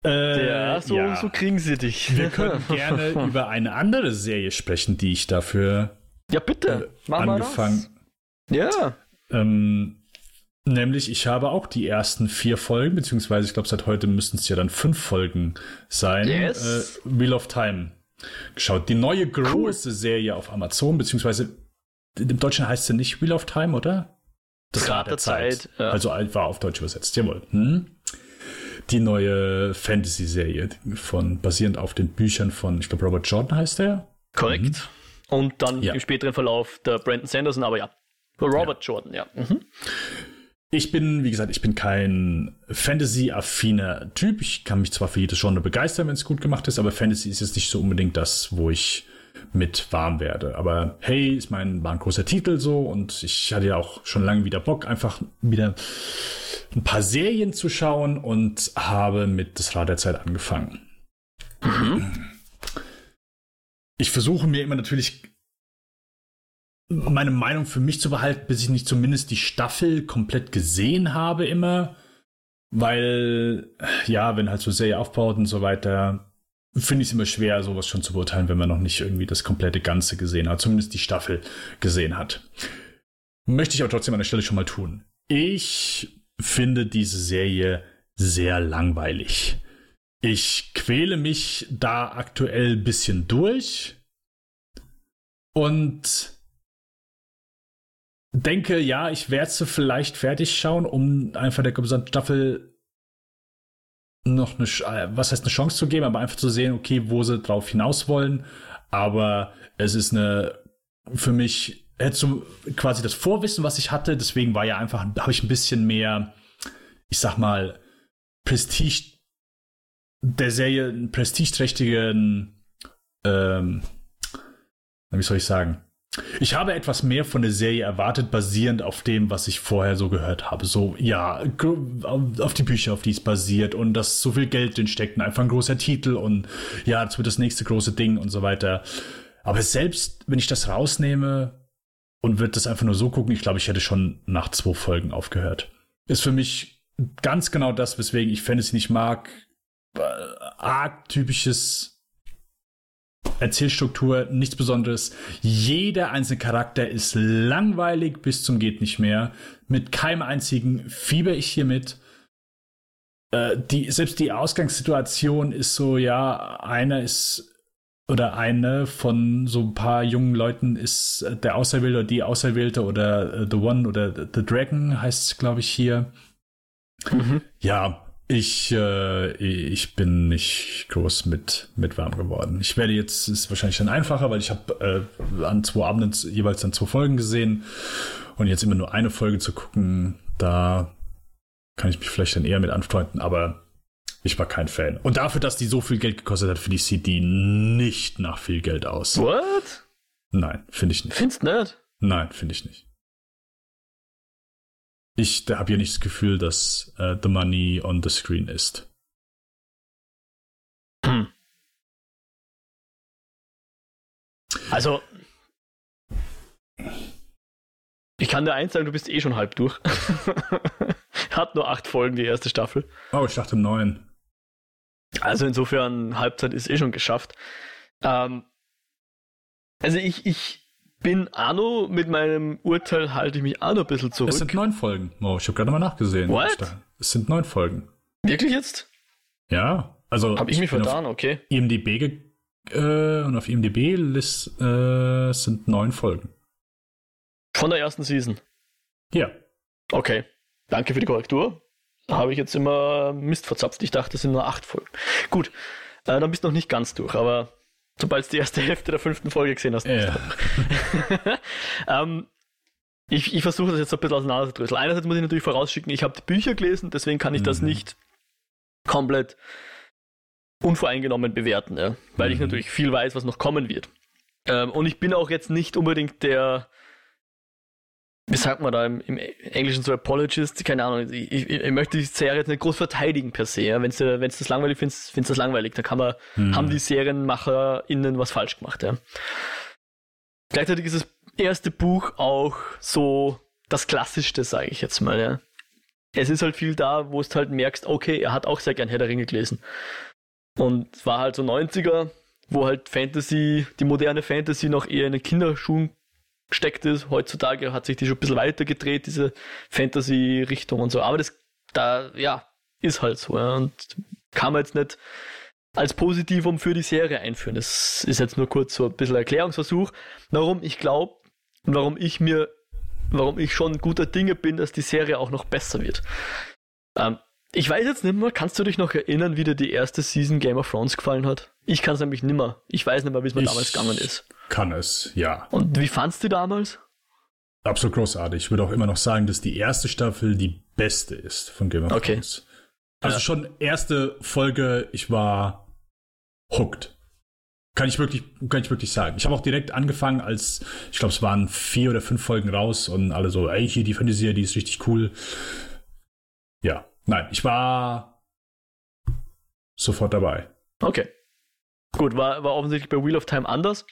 Äh, ja, so, ja. so kriegen sie dich. Wir können gerne über eine andere Serie sprechen, die ich dafür ja bitte äh, angefangen. Ja. Ähm, Nämlich, ich habe auch die ersten vier Folgen, beziehungsweise ich glaube, seit heute müssten es ja dann fünf Folgen sein. Yes. Äh, Wheel of Time geschaut. Die neue große cool. Serie auf Amazon, beziehungsweise im Deutschen heißt sie nicht Wheel of Time, oder? Das Rad der Zeit. Zeit ja. Also war auf Deutsch übersetzt, jawohl. Hm? Die neue Fantasy-Serie von basierend auf den Büchern von, ich glaube, Robert Jordan heißt der. Korrekt. Mhm. Und dann ja. im späteren Verlauf der Brandon Sanderson, aber ja. Robert ja. Jordan, ja. Mhm. Ich bin, wie gesagt, ich bin kein Fantasy-affiner Typ. Ich kann mich zwar für jedes Genre begeistern, wenn es gut gemacht ist, aber Fantasy ist jetzt nicht so unbedingt das, wo ich mit warm werde. Aber hey, ist mein, war ein großer Titel so und ich hatte ja auch schon lange wieder Bock, einfach wieder ein paar Serien zu schauen und habe mit das Rad der Zeit angefangen. Mhm. Ich versuche mir immer natürlich meine Meinung für mich zu behalten, bis ich nicht zumindest die Staffel komplett gesehen habe immer. Weil, ja, wenn halt so Serie aufbaut und so weiter, finde ich es immer schwer, sowas schon zu beurteilen, wenn man noch nicht irgendwie das komplette Ganze gesehen hat, zumindest die Staffel gesehen hat. Möchte ich aber trotzdem an der Stelle schon mal tun. Ich finde diese Serie sehr langweilig. Ich quäle mich da aktuell ein bisschen durch und denke, ja, ich werde sie vielleicht fertig schauen, um einfach der gesamten Staffel noch eine, äh, was heißt eine Chance zu geben, aber einfach zu sehen, okay, wo sie drauf hinaus wollen. Aber es ist eine, für mich, hättest du quasi das Vorwissen, was ich hatte, deswegen war ja einfach, habe ich ein bisschen mehr, ich sag mal, Prestige der Serie, einen prestigeträchtigen, ähm, wie soll ich sagen, ich habe etwas mehr von der Serie erwartet, basierend auf dem, was ich vorher so gehört habe. So, ja, auf die Bücher, auf die es basiert und dass so viel Geld drin steckt und einfach ein großer Titel und ja, das wird das nächste große Ding und so weiter. Aber selbst wenn ich das rausnehme und würde das einfach nur so gucken, ich glaube, ich hätte schon nach zwei Folgen aufgehört. Ist für mich ganz genau das, weswegen ich Fantasy nicht mag. Äh, arg typisches Erzählstruktur, nichts Besonderes. Jeder einzelne Charakter ist langweilig bis zum geht nicht mehr. Mit keinem einzigen fieber ich hier mit. Äh, die, selbst die Ausgangssituation ist so, ja, einer ist oder eine von so ein paar jungen Leuten ist der Auserwählte oder die Auserwählte oder uh, The One oder The Dragon heißt es, glaube ich, hier. Mhm. Ja, ich, äh, ich bin nicht groß mit, mit warm geworden. Ich werde jetzt, ist wahrscheinlich dann einfacher, weil ich habe äh, an zwei Abenden jeweils dann zwei Folgen gesehen und jetzt immer nur eine Folge zu gucken, da kann ich mich vielleicht dann eher mit anfreunden, aber ich war kein Fan. Und dafür, dass die so viel Geld gekostet hat, finde ich, sieht die nicht nach viel Geld aus. What? Nein, finde ich nicht. Findest nicht? Nein, finde ich nicht ich habe ja nicht das Gefühl, dass uh, the money on the screen ist. Hm. Also, ich kann dir eins sagen, du bist eh schon halb durch. Hat nur acht Folgen, die erste Staffel. Oh, ich dachte neun. Also insofern, Halbzeit ist eh schon geschafft. Ähm, also ich, ich bin Anno mit meinem Urteil halte ich mich auch noch ein bisschen zurück. Es sind neun Folgen. Oh, ich habe gerade mal nachgesehen. What? Es sind neun Folgen. Wirklich jetzt? Ja, also. Habe ich, ich mich vertan, okay. IMDb äh, und auf IMDb list, äh, sind neun Folgen. Von der ersten Season? Ja. Okay. Danke für die Korrektur. Habe ich jetzt immer Mist verzapft. Ich dachte, es sind nur acht Folgen. Gut. Äh, dann bist du noch nicht ganz durch, aber sobald du die erste Hälfte der fünften Folge gesehen hast. Ja. ähm, ich, ich versuche das jetzt ein bisschen auseinanderzudröseln. Einerseits muss ich natürlich vorausschicken, ich habe die Bücher gelesen, deswegen kann ich mhm. das nicht komplett unvoreingenommen bewerten, ja? weil mhm. ich natürlich viel weiß, was noch kommen wird. Ähm, und ich bin auch jetzt nicht unbedingt der wie sagt man da im, im Englischen so Apologist, keine Ahnung, ich, ich, ich, möchte die Serie jetzt nicht groß verteidigen per se. Ja. Wenn du wenn's das langweilig findest, findest du das langweilig. Da kann man, hm. haben die SerienmacherInnen was falsch gemacht, ja. Gleichzeitig ist das erste Buch auch so das Klassischste, sage ich jetzt mal, ja. Es ist halt viel da, wo du halt merkst, okay, er hat auch sehr gern Herr der Ringe gelesen. Und war halt so 90er, wo halt Fantasy, die moderne Fantasy noch eher in den Kinderschuhen gesteckt ist. Heutzutage hat sich die schon ein bisschen weiter gedreht, diese Fantasy-Richtung und so. Aber das, da, ja, ist halt so. Ja. Und kann man jetzt nicht als Positivum für die Serie einführen. Das ist jetzt nur kurz so ein bisschen Erklärungsversuch, warum ich glaube und warum ich mir, warum ich schon guter Dinge bin, dass die Serie auch noch besser wird. Ähm, ich weiß jetzt nicht mehr, kannst du dich noch erinnern, wie dir die erste Season Game of Thrones gefallen hat? Ich kann es nämlich nicht mehr. Ich weiß nicht mehr, wie es mir ich damals gegangen ist. Kann es, ja. Und wie fandst du damals? Absolut großartig. Ich würde auch immer noch sagen, dass die erste Staffel die beste ist von Game of okay. Thrones. Also ja. schon erste Folge, ich war hooked. Kann ich wirklich, kann ich wirklich sagen. Ich habe auch direkt angefangen, als ich glaube, es waren vier oder fünf Folgen raus und alle so, ey, hier die Fantasie, die ist richtig cool. Ja, nein, ich war sofort dabei. Okay. Gut, war, war offensichtlich bei Wheel of Time anders.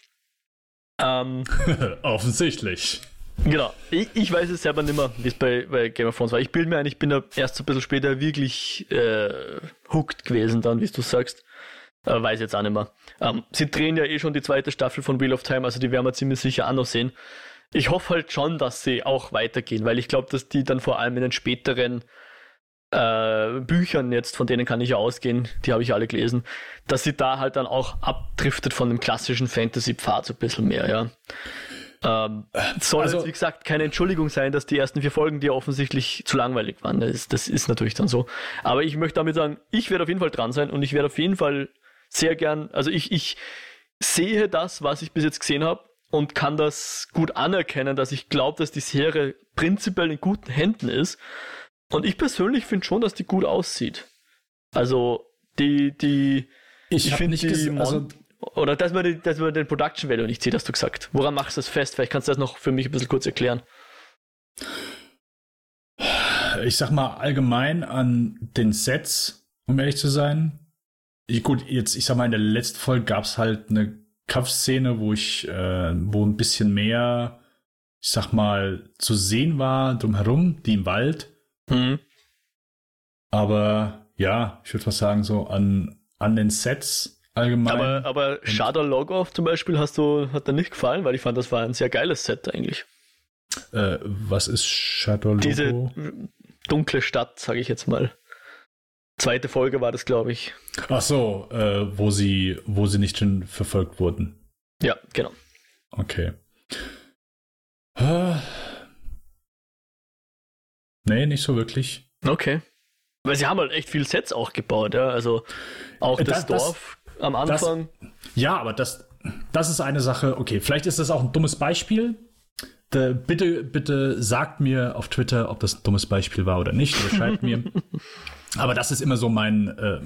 Ähm, offensichtlich. Genau. Ich, ich, weiß es selber nicht mehr, wie es bei, bei, Game of Thrones war. Ich bilde mir ein, ich bin da erst so ein bisschen später wirklich äh, hooked gewesen, dann, wie du sagst. Äh, weiß jetzt auch nicht mehr. Ähm, sie drehen ja eh schon die zweite Staffel von Wheel of Time, also die werden wir ziemlich sicher auch noch sehen. Ich hoffe halt schon, dass sie auch weitergehen, weil ich glaube, dass die dann vor allem in den späteren äh, Büchern jetzt, von denen kann ich ja ausgehen, die habe ich alle gelesen, dass sie da halt dann auch abdriftet von dem klassischen Fantasy-Pfad so ein bisschen mehr, ja. Ähm, soll also, jetzt, wie gesagt, keine Entschuldigung sein, dass die ersten vier Folgen dir offensichtlich zu langweilig waren. Das, das ist natürlich dann so. Aber ich möchte damit sagen, ich werde auf jeden Fall dran sein und ich werde auf jeden Fall sehr gern, also ich, ich sehe das, was ich bis jetzt gesehen habe und kann das gut anerkennen, dass ich glaube, dass die Serie prinzipiell in guten Händen ist. Und ich persönlich finde schon, dass die gut aussieht. Also die, die, ich, ich finde die also oder dass man, die, dass man den Production Value nicht sieht, hast du gesagt. Woran machst du das fest? Vielleicht kannst du das noch für mich ein bisschen kurz erklären. Ich sag mal allgemein an den Sets, um ehrlich zu sein. Ich, gut, jetzt, ich sag mal, in der letzten Folge gab es halt eine Kampfszene, wo ich, äh, wo ein bisschen mehr, ich sag mal, zu sehen war drumherum, die im Wald. Mhm. Aber ja, ich würde mal sagen, so an, an den Sets allgemein. Aber, aber Shadow Logoff zum Beispiel hast du, hat dir nicht gefallen, weil ich fand, das war ein sehr geiles Set eigentlich. Äh, was ist Shadow Logo? Diese dunkle Stadt, sage ich jetzt mal. Zweite Folge war das, glaube ich. Ach so, äh, wo sie, wo sie nicht schon verfolgt wurden. Ja, genau. Okay. Nee, nicht so wirklich. Okay. Weil sie haben halt echt viel Sets auch gebaut, ja. Also auch äh, das, das Dorf das, am Anfang. Das, ja, aber das, das ist eine Sache. Okay, vielleicht ist das auch ein dummes Beispiel. De, bitte, bitte sagt mir auf Twitter, ob das ein dummes Beispiel war oder nicht. Oder schreibt mir. Aber das ist immer so mein, äh,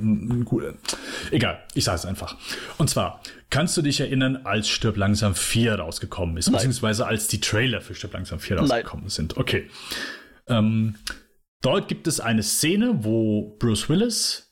egal, ich sage es einfach. Und zwar, kannst du dich erinnern, als Stirb langsam 4 rausgekommen ist, Nein. beziehungsweise als die Trailer für Stirb langsam 4 rausgekommen Nein. sind? Okay. Ähm, dort gibt es eine Szene, wo Bruce Willis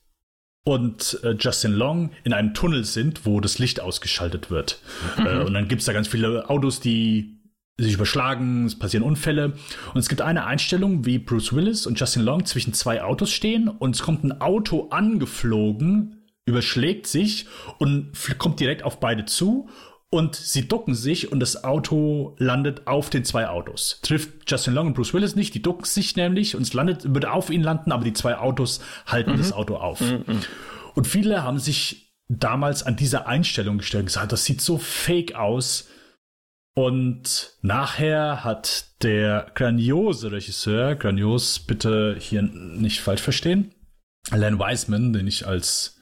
und äh, Justin Long in einem Tunnel sind, wo das Licht ausgeschaltet wird. Mhm. Äh, und dann gibt es da ganz viele Autos, die sich überschlagen, es passieren Unfälle. Und es gibt eine Einstellung, wie Bruce Willis und Justin Long zwischen zwei Autos stehen und es kommt ein Auto angeflogen, überschlägt sich und kommt direkt auf beide zu und sie ducken sich und das Auto landet auf den zwei Autos. Trifft Justin Long und Bruce Willis nicht, die ducken sich nämlich und es landet, würde auf ihn landen, aber die zwei Autos halten mhm. das Auto auf. Mhm. Und viele haben sich damals an diese Einstellung gestellt und gesagt, das sieht so fake aus und nachher hat der grandiose Regisseur, grandios bitte hier nicht falsch verstehen, Len Wiseman, den ich als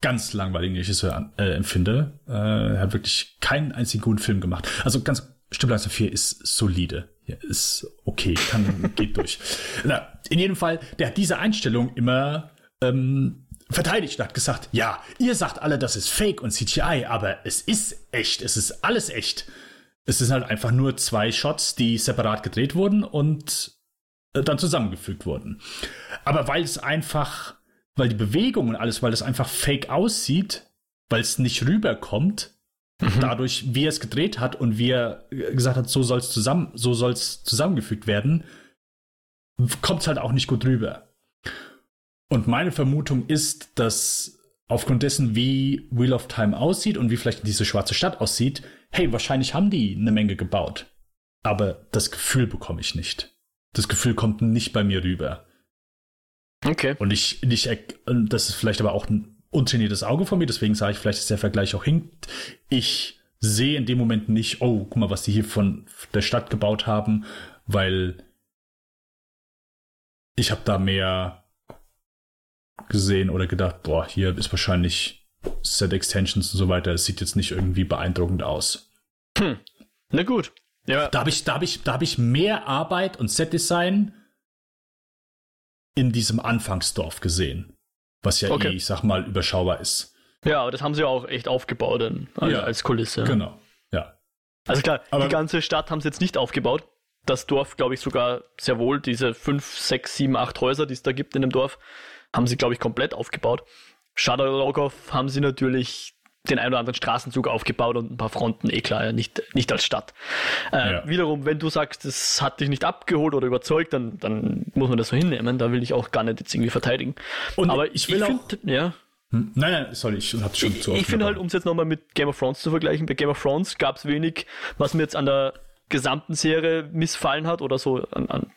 ganz langweiligen Regisseur äh, empfinde, äh, hat wirklich keinen einzigen guten Film gemacht. Also ganz Stimmleistung 4 ist solide. Ja, ist okay, kann, geht durch. Na, in jedem Fall, der hat diese Einstellung immer ähm, verteidigt und hat gesagt, ja, ihr sagt alle, das ist Fake und CGI, aber es ist echt, es ist alles echt es sind halt einfach nur zwei Shots, die separat gedreht wurden und äh, dann zusammengefügt wurden. Aber weil es einfach, weil die Bewegung und alles, weil es einfach fake aussieht, weil es nicht rüberkommt, mhm. dadurch, wie er es gedreht hat und wie er gesagt hat, so soll es zusammen, so soll's zusammengefügt werden, kommt es halt auch nicht gut rüber. Und meine Vermutung ist, dass aufgrund dessen, wie Wheel of Time aussieht und wie vielleicht diese schwarze Stadt aussieht, hey, wahrscheinlich haben die eine Menge gebaut. aber das Gefühl bekomme ich nicht. Das Gefühl kommt nicht bei mir rüber. Okay. Und ich, ich, das ist vielleicht aber auch ein untrainiertes Auge von mir, deswegen sage ich vielleicht, dass der Vergleich auch hinkt. Ich sehe in dem Moment nicht, oh, guck mal, was die hier von der Stadt gebaut haben, weil ich habe da mehr gesehen oder gedacht, boah, hier ist wahrscheinlich Set Extensions und so weiter. Es sieht jetzt nicht irgendwie beeindruckend aus. Hm. Na gut. Ja. Da habe ich, da hab ich, da hab ich mehr Arbeit und Set Design in diesem Anfangsdorf gesehen. Was ja okay. eh, ich sag mal, überschaubar ist. Ja, das haben sie auch echt aufgebaut in, also ja, als Kulisse. Genau, ja. Also klar, aber die ganze Stadt haben sie jetzt nicht aufgebaut. Das Dorf, glaube ich, sogar sehr wohl, diese fünf, sechs, sieben, acht Häuser, die es da gibt in dem Dorf, haben sie, glaube ich, komplett aufgebaut. Shadowlogov haben sie natürlich den einen oder anderen Straßenzug aufgebaut und ein paar Fronten, eh klar, nicht, nicht als Stadt. Äh, ja. Wiederum, wenn du sagst, das hat dich nicht abgeholt oder überzeugt, dann, dann muss man das so hinnehmen. Da will ich auch gar nicht jetzt irgendwie verteidigen. Und Aber ich, will ich auch. Find, ja. Hm? Nein, nein, sorry, ich hab's schon ich, zu Ich finde halt, um es jetzt nochmal mit Game of Thrones zu vergleichen, bei Game of Thrones gab es wenig, was mir jetzt an der gesamten Serie missfallen hat oder so an, an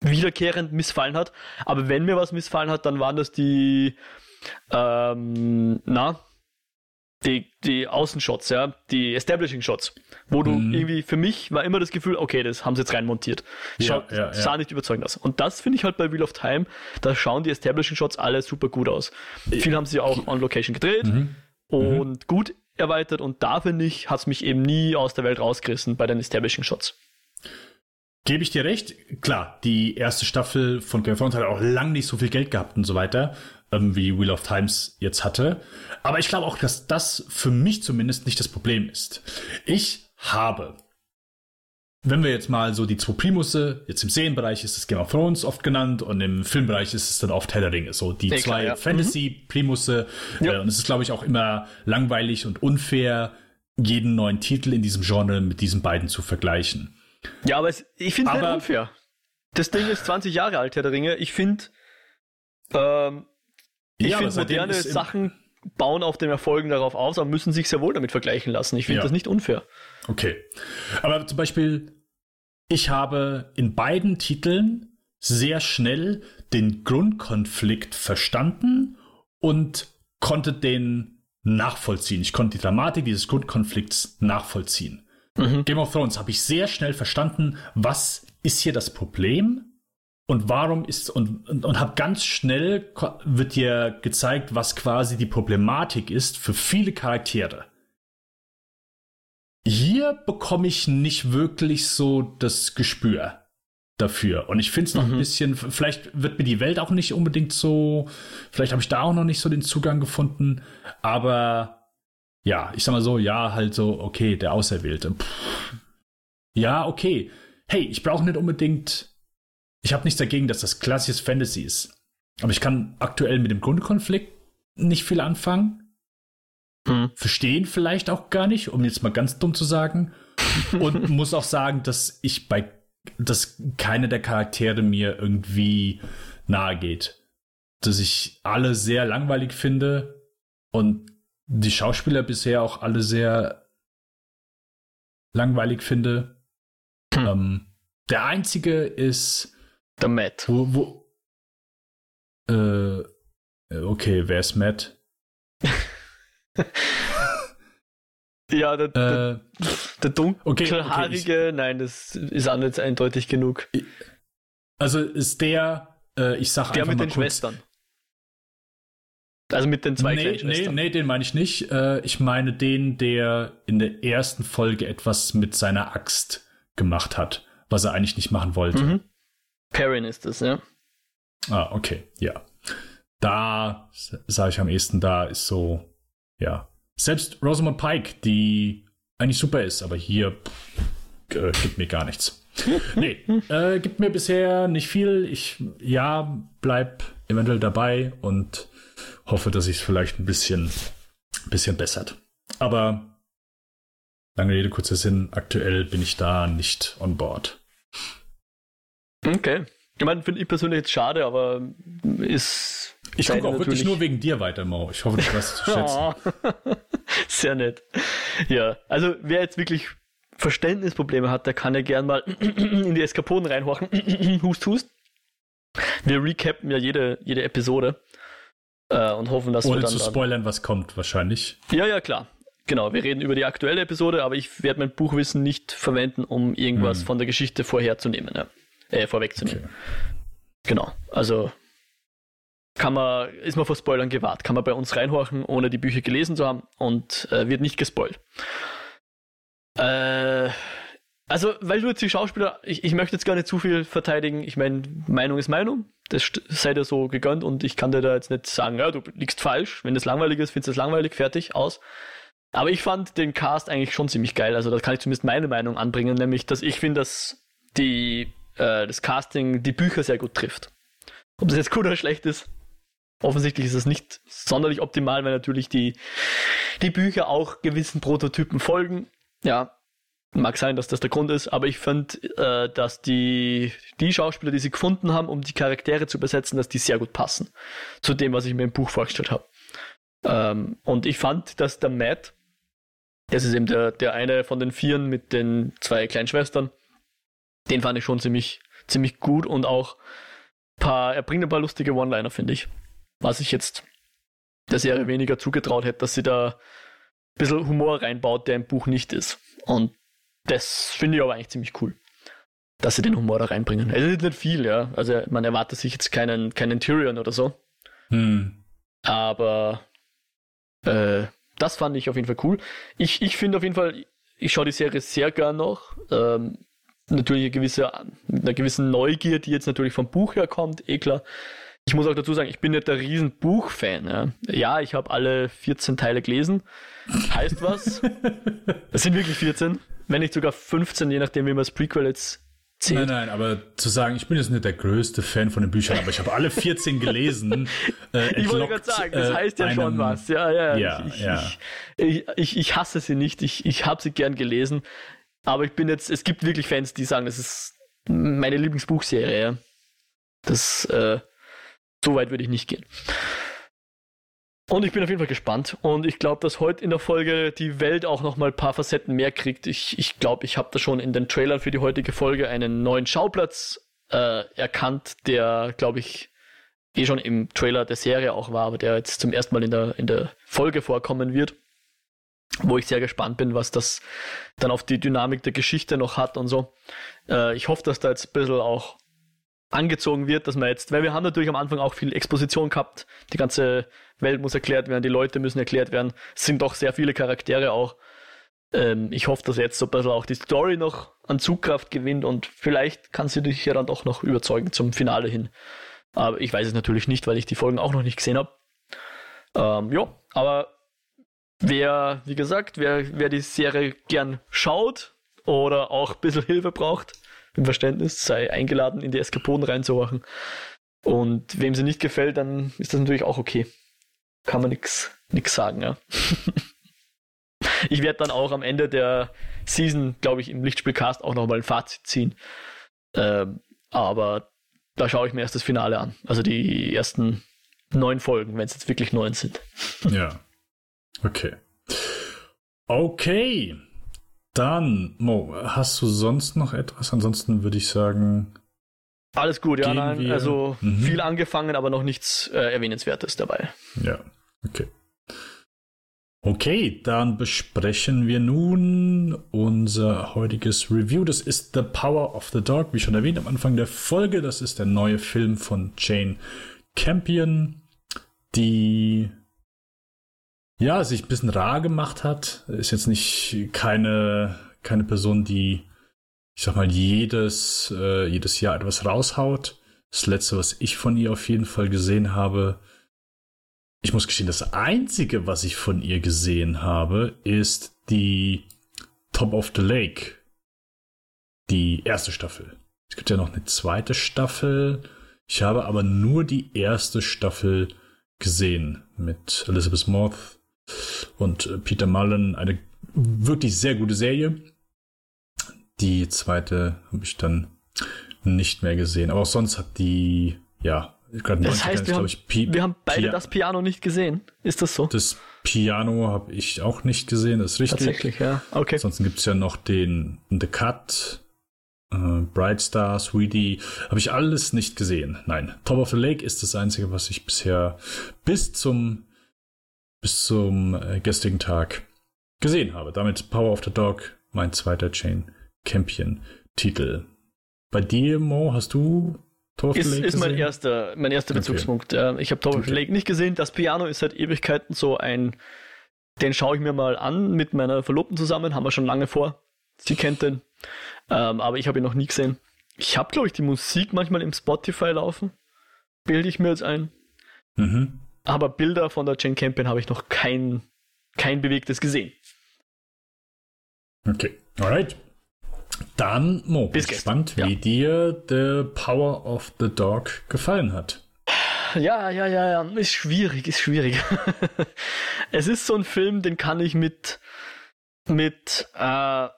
wiederkehrend missfallen hat. Aber wenn mir was missfallen hat, dann waren das die, ähm, na, die, die Außenshots, ja, die Establishing Shots, wo du mhm. irgendwie, für mich war immer das Gefühl, okay, das haben sie jetzt reinmontiert. Schaut, ja, ja, sah ja. nicht überzeugend aus. Und das finde ich halt bei Wheel of Time, da schauen die Establishing Shots alle super gut aus. Viel haben sie auch on Location gedreht mhm. und mhm. gut erweitert und da finde ich, hat es mich eben nie aus der Welt rausgerissen bei den Establishing Shots. Gebe ich dir recht. Klar, die erste Staffel von Game of Thrones hat auch lang nicht so viel Geld gehabt und so weiter, ähm, wie Wheel of Times jetzt hatte. Aber ich glaube auch, dass das für mich zumindest nicht das Problem ist. Ich habe, wenn wir jetzt mal so die zwei Primusse, jetzt im Serienbereich ist es Game of Thrones oft genannt und im Filmbereich ist es dann oft Herr der Ringe. So die Sehr zwei ja. Fantasy-Primusse. Mhm. Äh, und es ist, glaube ich, auch immer langweilig und unfair, jeden neuen Titel in diesem Genre mit diesen beiden zu vergleichen. Ja, aber es, ich finde es unfair. Das Ding ist 20 Jahre alt, Herr der Ringe. Ich finde, ähm, ich ja, finde moderne Sachen bauen auf den Erfolgen darauf aus, aber müssen sich sehr wohl damit vergleichen lassen. Ich finde ja. das nicht unfair. Okay. Aber zum Beispiel, ich habe in beiden Titeln sehr schnell den Grundkonflikt verstanden und konnte den nachvollziehen. Ich konnte die Dramatik dieses Grundkonflikts nachvollziehen. Mhm. Game of Thrones habe ich sehr schnell verstanden, was ist hier das Problem und warum ist und, und, und habe ganz schnell wird dir gezeigt, was quasi die Problematik ist für viele Charaktere. Hier bekomme ich nicht wirklich so das Gespür dafür. Und ich finde es noch mhm. ein bisschen, vielleicht wird mir die Welt auch nicht unbedingt so, vielleicht habe ich da auch noch nicht so den Zugang gefunden, aber ja, ich sag mal so, ja, halt so, okay, der Auserwählte. Pff. Ja, okay. Hey, ich brauche nicht unbedingt. Ich habe nichts dagegen, dass das klassisches Fantasy ist. Aber ich kann aktuell mit dem Grundkonflikt nicht viel anfangen. Hm. Verstehen vielleicht auch gar nicht, um jetzt mal ganz dumm zu sagen. Und muss auch sagen, dass ich bei, dass keine der Charaktere mir irgendwie nahe geht. Dass ich alle sehr langweilig finde und die Schauspieler bisher auch alle sehr langweilig finde. Hm. Ähm, der einzige ist. Der Matt. Wo, wo, äh, okay, wer ist Matt? ja, der, der, äh, der dunkelhaarige, okay, okay, nein, das ist auch nicht eindeutig genug. Also ist der, äh, ich sag der einfach mit mal den kurz, Schwestern. Also mit den zwei nee, nee, nee, den meine ich nicht. Äh, ich meine den, der in der ersten Folge etwas mit seiner Axt gemacht hat, was er eigentlich nicht machen wollte. Mhm. Perrin ist es, ja. Ah, okay, ja. Da sage ich am ehesten, da ist so, ja. Selbst Rosamund Pike, die eigentlich super ist, aber hier äh, gibt mir gar nichts. nee, äh, gibt mir bisher nicht viel. Ich, ja, bleib eventuell dabei und hoffe, dass sich es vielleicht ein bisschen, bisschen bessert. Aber lange Rede, kurzer Sinn, aktuell bin ich da nicht on board. Okay. Ich meine, finde ich persönlich jetzt schade, aber ist. Ich gucke auch wirklich nur wegen dir weiter, Mo. Ich hoffe, du zu schätzen. Sehr nett. Ja, also wer jetzt wirklich Verständnisprobleme hat, der kann ja gern mal in die Eskapoden reinhorchen. hust, hust. Wir recappen ja jede, jede Episode äh, und hoffen, dass Ohne wir dann. zu spoilern, was kommt, wahrscheinlich. Ja, ja, klar. Genau, wir reden über die aktuelle Episode, aber ich werde mein Buchwissen nicht verwenden, um irgendwas Hm. von der Geschichte vorherzunehmen, ja. Äh, vorwegzunehmen. Okay. Genau, also kann man, ist man vor Spoilern gewahrt, kann man bei uns reinhorchen, ohne die Bücher gelesen zu haben und äh, wird nicht gespoilt. Äh, also, weil du jetzt die Schauspieler, ich, ich möchte jetzt gar nicht zu viel verteidigen, ich meine, Meinung ist Meinung, das sei dir so gegönnt und ich kann dir da jetzt nicht sagen, ja, du liegst falsch, wenn das langweilig ist, findest du es langweilig, fertig, aus. Aber ich fand den Cast eigentlich schon ziemlich geil, also da kann ich zumindest meine Meinung anbringen, nämlich, dass ich finde, dass die, äh, das Casting die Bücher sehr gut trifft. Ob das jetzt gut oder schlecht ist, offensichtlich ist es nicht sonderlich optimal, weil natürlich die, die Bücher auch gewissen Prototypen folgen. Ja, mag sein, dass das der Grund ist, aber ich finde, äh, dass die, die Schauspieler, die sie gefunden haben, um die Charaktere zu besetzen, dass die sehr gut passen zu dem, was ich mir im Buch vorgestellt habe. Ähm, und ich fand, dass der Matt, das ist eben der, der eine von den Vieren mit den zwei kleinen Schwestern, den fand ich schon ziemlich, ziemlich gut und auch paar, er bringt ein paar lustige One-Liner, finde ich. Was ich jetzt der Serie weniger zugetraut hätte, dass sie da ein bisschen Humor reinbaut, der im Buch nicht ist. Und das finde ich aber eigentlich ziemlich cool, dass sie den Humor da reinbringen. Es ist nicht viel, ja. Also man erwartet sich jetzt keinen, keinen Tyrion oder so. Hm. Aber äh, das fand ich auf jeden Fall cool. Ich, ich finde auf jeden Fall, ich schaue die Serie sehr gern noch. Ähm, natürlich eine gewisse, mit einer gewissen Neugier, die jetzt natürlich vom Buch her kommt, eh klar. Ich muss auch dazu sagen, ich bin nicht der riesen Buchfan. Ja, ja ich habe alle 14 Teile gelesen. Heißt was? Es sind wirklich 14, wenn nicht sogar 15, je nachdem, wie man das Prequel jetzt Nein, zählt. nein, aber zu sagen, ich bin jetzt nicht der größte Fan von den Büchern, aber ich habe alle 14 gelesen. Äh, Ich wollte gerade sagen, das äh, heißt ja schon einem- was. Ja, ja, Ja, ich, ja. Ich, ich, ich hasse sie nicht. Ich, ich habe sie gern gelesen. Aber ich bin jetzt, es gibt wirklich Fans, die sagen, das ist meine Lieblingsbuchserie. Ja. Das, äh, so weit würde ich nicht gehen. Und ich bin auf jeden Fall gespannt. Und ich glaube, dass heute in der Folge die Welt auch noch mal ein paar Facetten mehr kriegt. Ich ich, glaube, ich habe da schon in den Trailern für die heutige Folge einen neuen Schauplatz äh, erkannt, der, glaube ich, eh schon im Trailer der Serie auch war, aber der jetzt zum ersten Mal in der, in der Folge vorkommen wird. Wo ich sehr gespannt bin, was das dann auf die Dynamik der Geschichte noch hat und so. Äh, ich hoffe, dass da jetzt ein bisschen auch angezogen wird, dass man jetzt, weil wir haben natürlich am Anfang auch viel Exposition gehabt, die ganze Welt muss erklärt werden, die Leute müssen erklärt werden, es sind doch sehr viele Charaktere auch. Ähm, ich hoffe, dass jetzt so ein bisschen auch die Story noch an Zugkraft gewinnt und vielleicht kann sie dich ja dann doch noch überzeugen zum Finale hin. Aber ich weiß es natürlich nicht, weil ich die Folgen auch noch nicht gesehen habe. Ähm, ja, aber wer, wie gesagt, wer, wer die Serie gern schaut oder auch ein bisschen Hilfe braucht, im Verständnis, sei eingeladen, in die Eskapoden reinzuwachen. Und wem sie nicht gefällt, dann ist das natürlich auch okay. Kann man nix, nix sagen, ja. ich werde dann auch am Ende der Season, glaube ich, im Lichtspielcast auch nochmal ein Fazit ziehen. Ähm, aber da schaue ich mir erst das Finale an. Also die ersten neun Folgen, wenn es jetzt wirklich neun sind. Ja. Okay. Okay. Dann, Mo, hast du sonst noch etwas? Ansonsten würde ich sagen, Alles gut, ja, nein. wir- Also Mhm. viel angefangen, aber noch nichts äh, Erwähnenswertes dabei. ja, okay. Okay, dann besprechen wir nun unser heutiges Review. Das ist The Power of the Dog, wie schon erwähnt am Anfang der Folge. Das ist der neue Film von Jane Campion, die ja sich ein bisschen rar gemacht hat. Ist jetzt nicht keine, keine Person, die, ich sag mal, jedes, äh, jedes Jahr etwas raushaut. Das letzte, was ich von ihr auf jeden Fall gesehen habe, ich muss gestehen, das einzige, was ich von ihr gesehen habe, ist die Top of the Lake. Die erste Staffel. Es gibt ja noch eine zweite Staffel. Ich habe aber nur die erste Staffel gesehen mit Elizabeth Moth und äh, Peter Mullen. Eine wirklich sehr gute Serie. Die zweite habe ich dann nicht mehr gesehen. Aber auch sonst hat die, ja, das heißt, wir haben, ich, wir haben beide Pia das Piano nicht gesehen. Ist das so? Das Piano habe ich auch nicht gesehen, das ist richtig. Tatsächlich, ja. Okay. Ansonsten gibt es ja noch den The Cut, äh, Bright Star, Sweetie. Habe ich alles nicht gesehen. Nein. Top of the Lake ist das Einzige, was ich bisher bis zum, bis zum äh, gestrigen Tag gesehen habe. Damit Power of the Dog, mein zweiter Chain Champion Titel. Bei dir, Mo, hast du Tor ist, ist mein erster, mein erster Bezugspunkt. Okay. Ich habe Tor okay. Lake nicht gesehen. Das Piano ist seit Ewigkeiten so ein, den schaue ich mir mal an mit meiner Verlobten zusammen, haben wir schon lange vor. Sie kennt den, ähm, aber ich habe ihn noch nie gesehen. Ich habe, glaube ich, die Musik manchmal im Spotify laufen. Bilde ich mir jetzt ein. Mhm. Aber Bilder von der Jane Campion habe ich noch kein, kein bewegtes gesehen. Okay, alright. Dann, Mo, bin gespannt, ja. wie dir The Power of the Dog gefallen hat. Ja, ja, ja, ja, ist schwierig, ist schwierig. es ist so ein Film, den kann ich mit, mit, äh,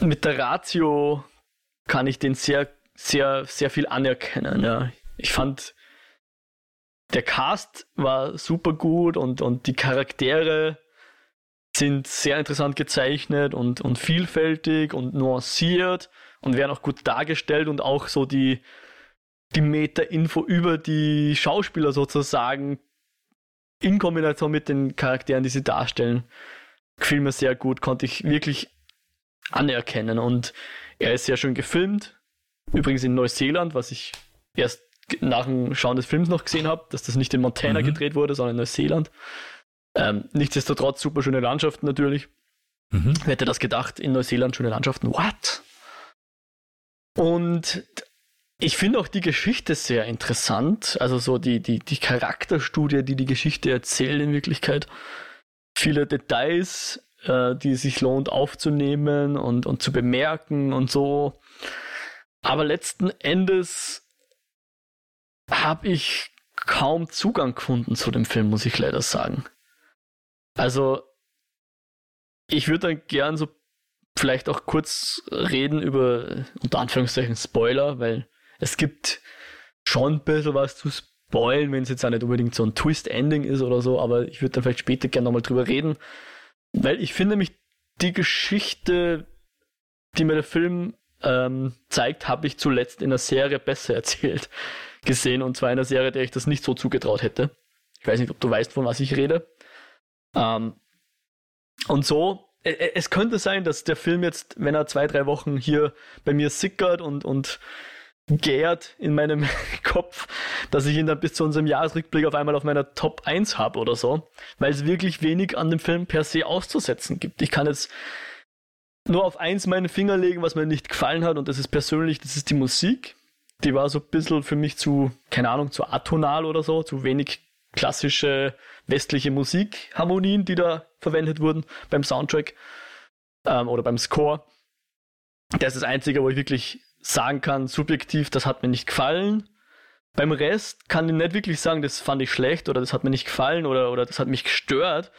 mit der Ratio kann ich den sehr, sehr, sehr viel anerkennen. Ja. Ich fand, der Cast war super gut und, und die Charaktere sind sehr interessant gezeichnet und, und vielfältig und nuanciert und werden auch gut dargestellt und auch so die, die Meta-Info über die Schauspieler sozusagen in Kombination mit den Charakteren, die sie darstellen, gefiel mir sehr gut, konnte ich wirklich anerkennen und er ist sehr schön gefilmt. Übrigens in Neuseeland, was ich erst nach dem Schauen des Films noch gesehen habe, dass das nicht in Montana mhm. gedreht wurde, sondern in Neuseeland. Ähm, nichtsdestotrotz super schöne Landschaften natürlich. Mhm. Wer hätte das gedacht? In Neuseeland schöne Landschaften. What? Und ich finde auch die Geschichte sehr interessant. Also so die, die, die Charakterstudie, die die Geschichte erzählt in Wirklichkeit. Viele Details, äh, die sich lohnt aufzunehmen und, und zu bemerken und so. Aber letzten Endes habe ich kaum Zugang gefunden zu dem Film, muss ich leider sagen. Also, ich würde dann gern so vielleicht auch kurz reden über, unter Anführungszeichen, Spoiler, weil es gibt schon ein bisschen was zu spoilen, wenn es jetzt auch nicht unbedingt so ein Twist-Ending ist oder so, aber ich würde dann vielleicht später gerne nochmal drüber reden, weil ich finde mich die Geschichte, die mir der Film ähm, zeigt, habe ich zuletzt in der Serie besser erzählt gesehen und zwar in einer Serie, der ich das nicht so zugetraut hätte. Ich weiß nicht, ob du weißt, von was ich rede. Ähm, und so, äh, äh, es könnte sein, dass der Film jetzt, wenn er zwei, drei Wochen hier bei mir sickert und, und gärt in meinem Kopf, dass ich ihn dann bis zu unserem Jahresrückblick auf einmal auf meiner Top 1 habe oder so, weil es wirklich wenig an dem Film per se auszusetzen gibt. Ich kann jetzt nur auf eins meinen Finger legen, was mir nicht gefallen hat und das ist persönlich, das ist die Musik. Die war so ein bisschen für mich zu, keine Ahnung, zu atonal oder so, zu wenig klassische westliche Musikharmonien, die da verwendet wurden beim Soundtrack ähm, oder beim Score. Das ist das Einzige, wo ich wirklich sagen kann, subjektiv, das hat mir nicht gefallen. Beim Rest kann ich nicht wirklich sagen, das fand ich schlecht oder das hat mir nicht gefallen oder, oder das hat mich gestört.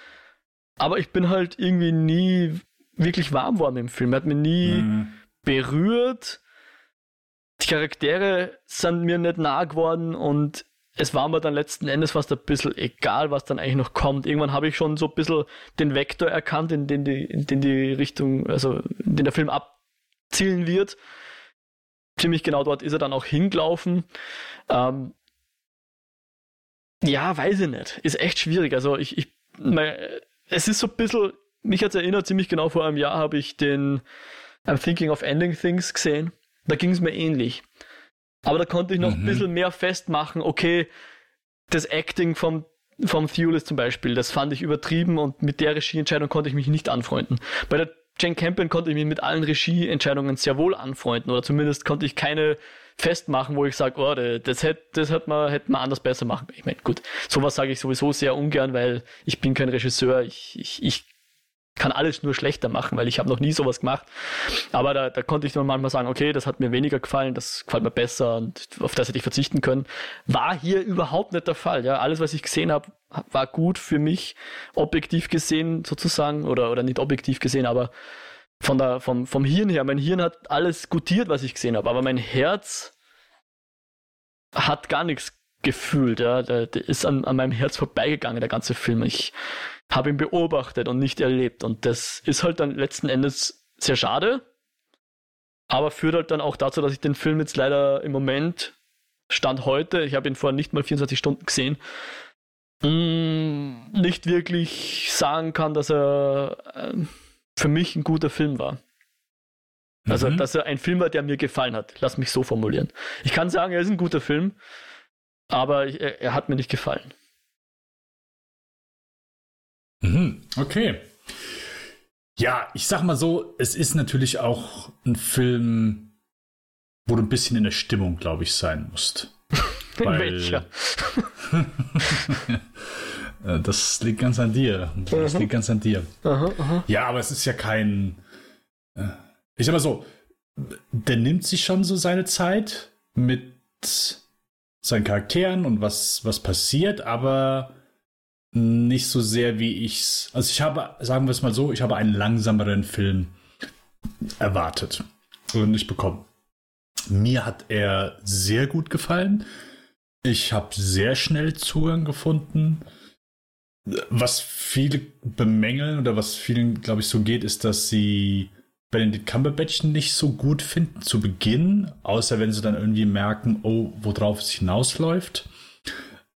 Aber ich bin halt irgendwie nie wirklich warm worden im Film. Er hat mich nie mhm. berührt. Die Charaktere sind mir nicht nah geworden und es war mir dann letzten Endes fast ein bisschen egal, was dann eigentlich noch kommt. Irgendwann habe ich schon so ein bisschen den Vektor erkannt, in den die, in den die Richtung, also in den der Film abzielen wird. Ziemlich genau dort ist er dann auch hingelaufen. Ähm, ja, weiß ich nicht. Ist echt schwierig. Also ich, ich mein, es ist so ein bisschen, mich hat es erinnert, ziemlich genau vor einem Jahr habe ich den I'm Thinking of Ending Things gesehen. Da ging es mir ähnlich. Aber da konnte ich noch mhm. ein bisschen mehr festmachen, okay, das Acting vom, vom Thewlis zum Beispiel, das fand ich übertrieben und mit der Regieentscheidung konnte ich mich nicht anfreunden. Bei der Jane Campion konnte ich mich mit allen Regieentscheidungen sehr wohl anfreunden oder zumindest konnte ich keine festmachen, wo ich sage, oh, das hätte das hätte man, hätte man anders besser machen. Ich meine, gut, sowas sage ich sowieso sehr ungern, weil ich bin kein Regisseur, ich, ich, ich kann alles nur schlechter machen, weil ich habe noch nie sowas gemacht. Aber da, da konnte ich dann manchmal sagen, okay, das hat mir weniger gefallen, das gefällt mir besser und auf das hätte ich verzichten können. War hier überhaupt nicht der Fall. Ja, alles, was ich gesehen habe, war gut für mich, objektiv gesehen sozusagen oder oder nicht objektiv gesehen, aber von der vom vom Hirn her. Mein Hirn hat alles gutiert, was ich gesehen habe, aber mein Herz hat gar nichts gefühlt. Ja. Der, der ist an, an meinem Herz vorbeigegangen, der ganze Film. Ich habe ihn beobachtet und nicht erlebt. Und das ist halt dann letzten Endes sehr schade, aber führt halt dann auch dazu, dass ich den Film jetzt leider im Moment, Stand heute, ich habe ihn vor nicht mal 24 Stunden gesehen, mm, nicht wirklich sagen kann, dass er äh, für mich ein guter Film war. Also, mhm. dass er ein Film war, der mir gefallen hat. Lass mich so formulieren. Ich kann sagen, er ist ein guter Film, aber er, er hat mir nicht gefallen. Mhm. Okay. Ja, ich sag mal so, es ist natürlich auch ein Film, wo du ein bisschen in der Stimmung, glaube ich, sein musst. in Weil, welcher? Äh, das liegt ganz an dir. Das mhm. liegt ganz an dir. Aha, aha. Ja, aber es ist ja kein. Äh, ich sag mal so, der nimmt sich schon so seine Zeit mit seinen Charakteren und was, was passiert, aber nicht so sehr, wie ich's. Also ich habe, sagen wir es mal so, ich habe einen langsameren Film erwartet und nicht bekommen. Mir hat er sehr gut gefallen. Ich habe sehr schnell Zugang gefunden. Was viele bemängeln oder was vielen, glaube ich, so geht, ist, dass sie Benedict Cumberbatch nicht so gut finden zu Beginn, außer wenn sie dann irgendwie merken, oh, worauf es hinausläuft.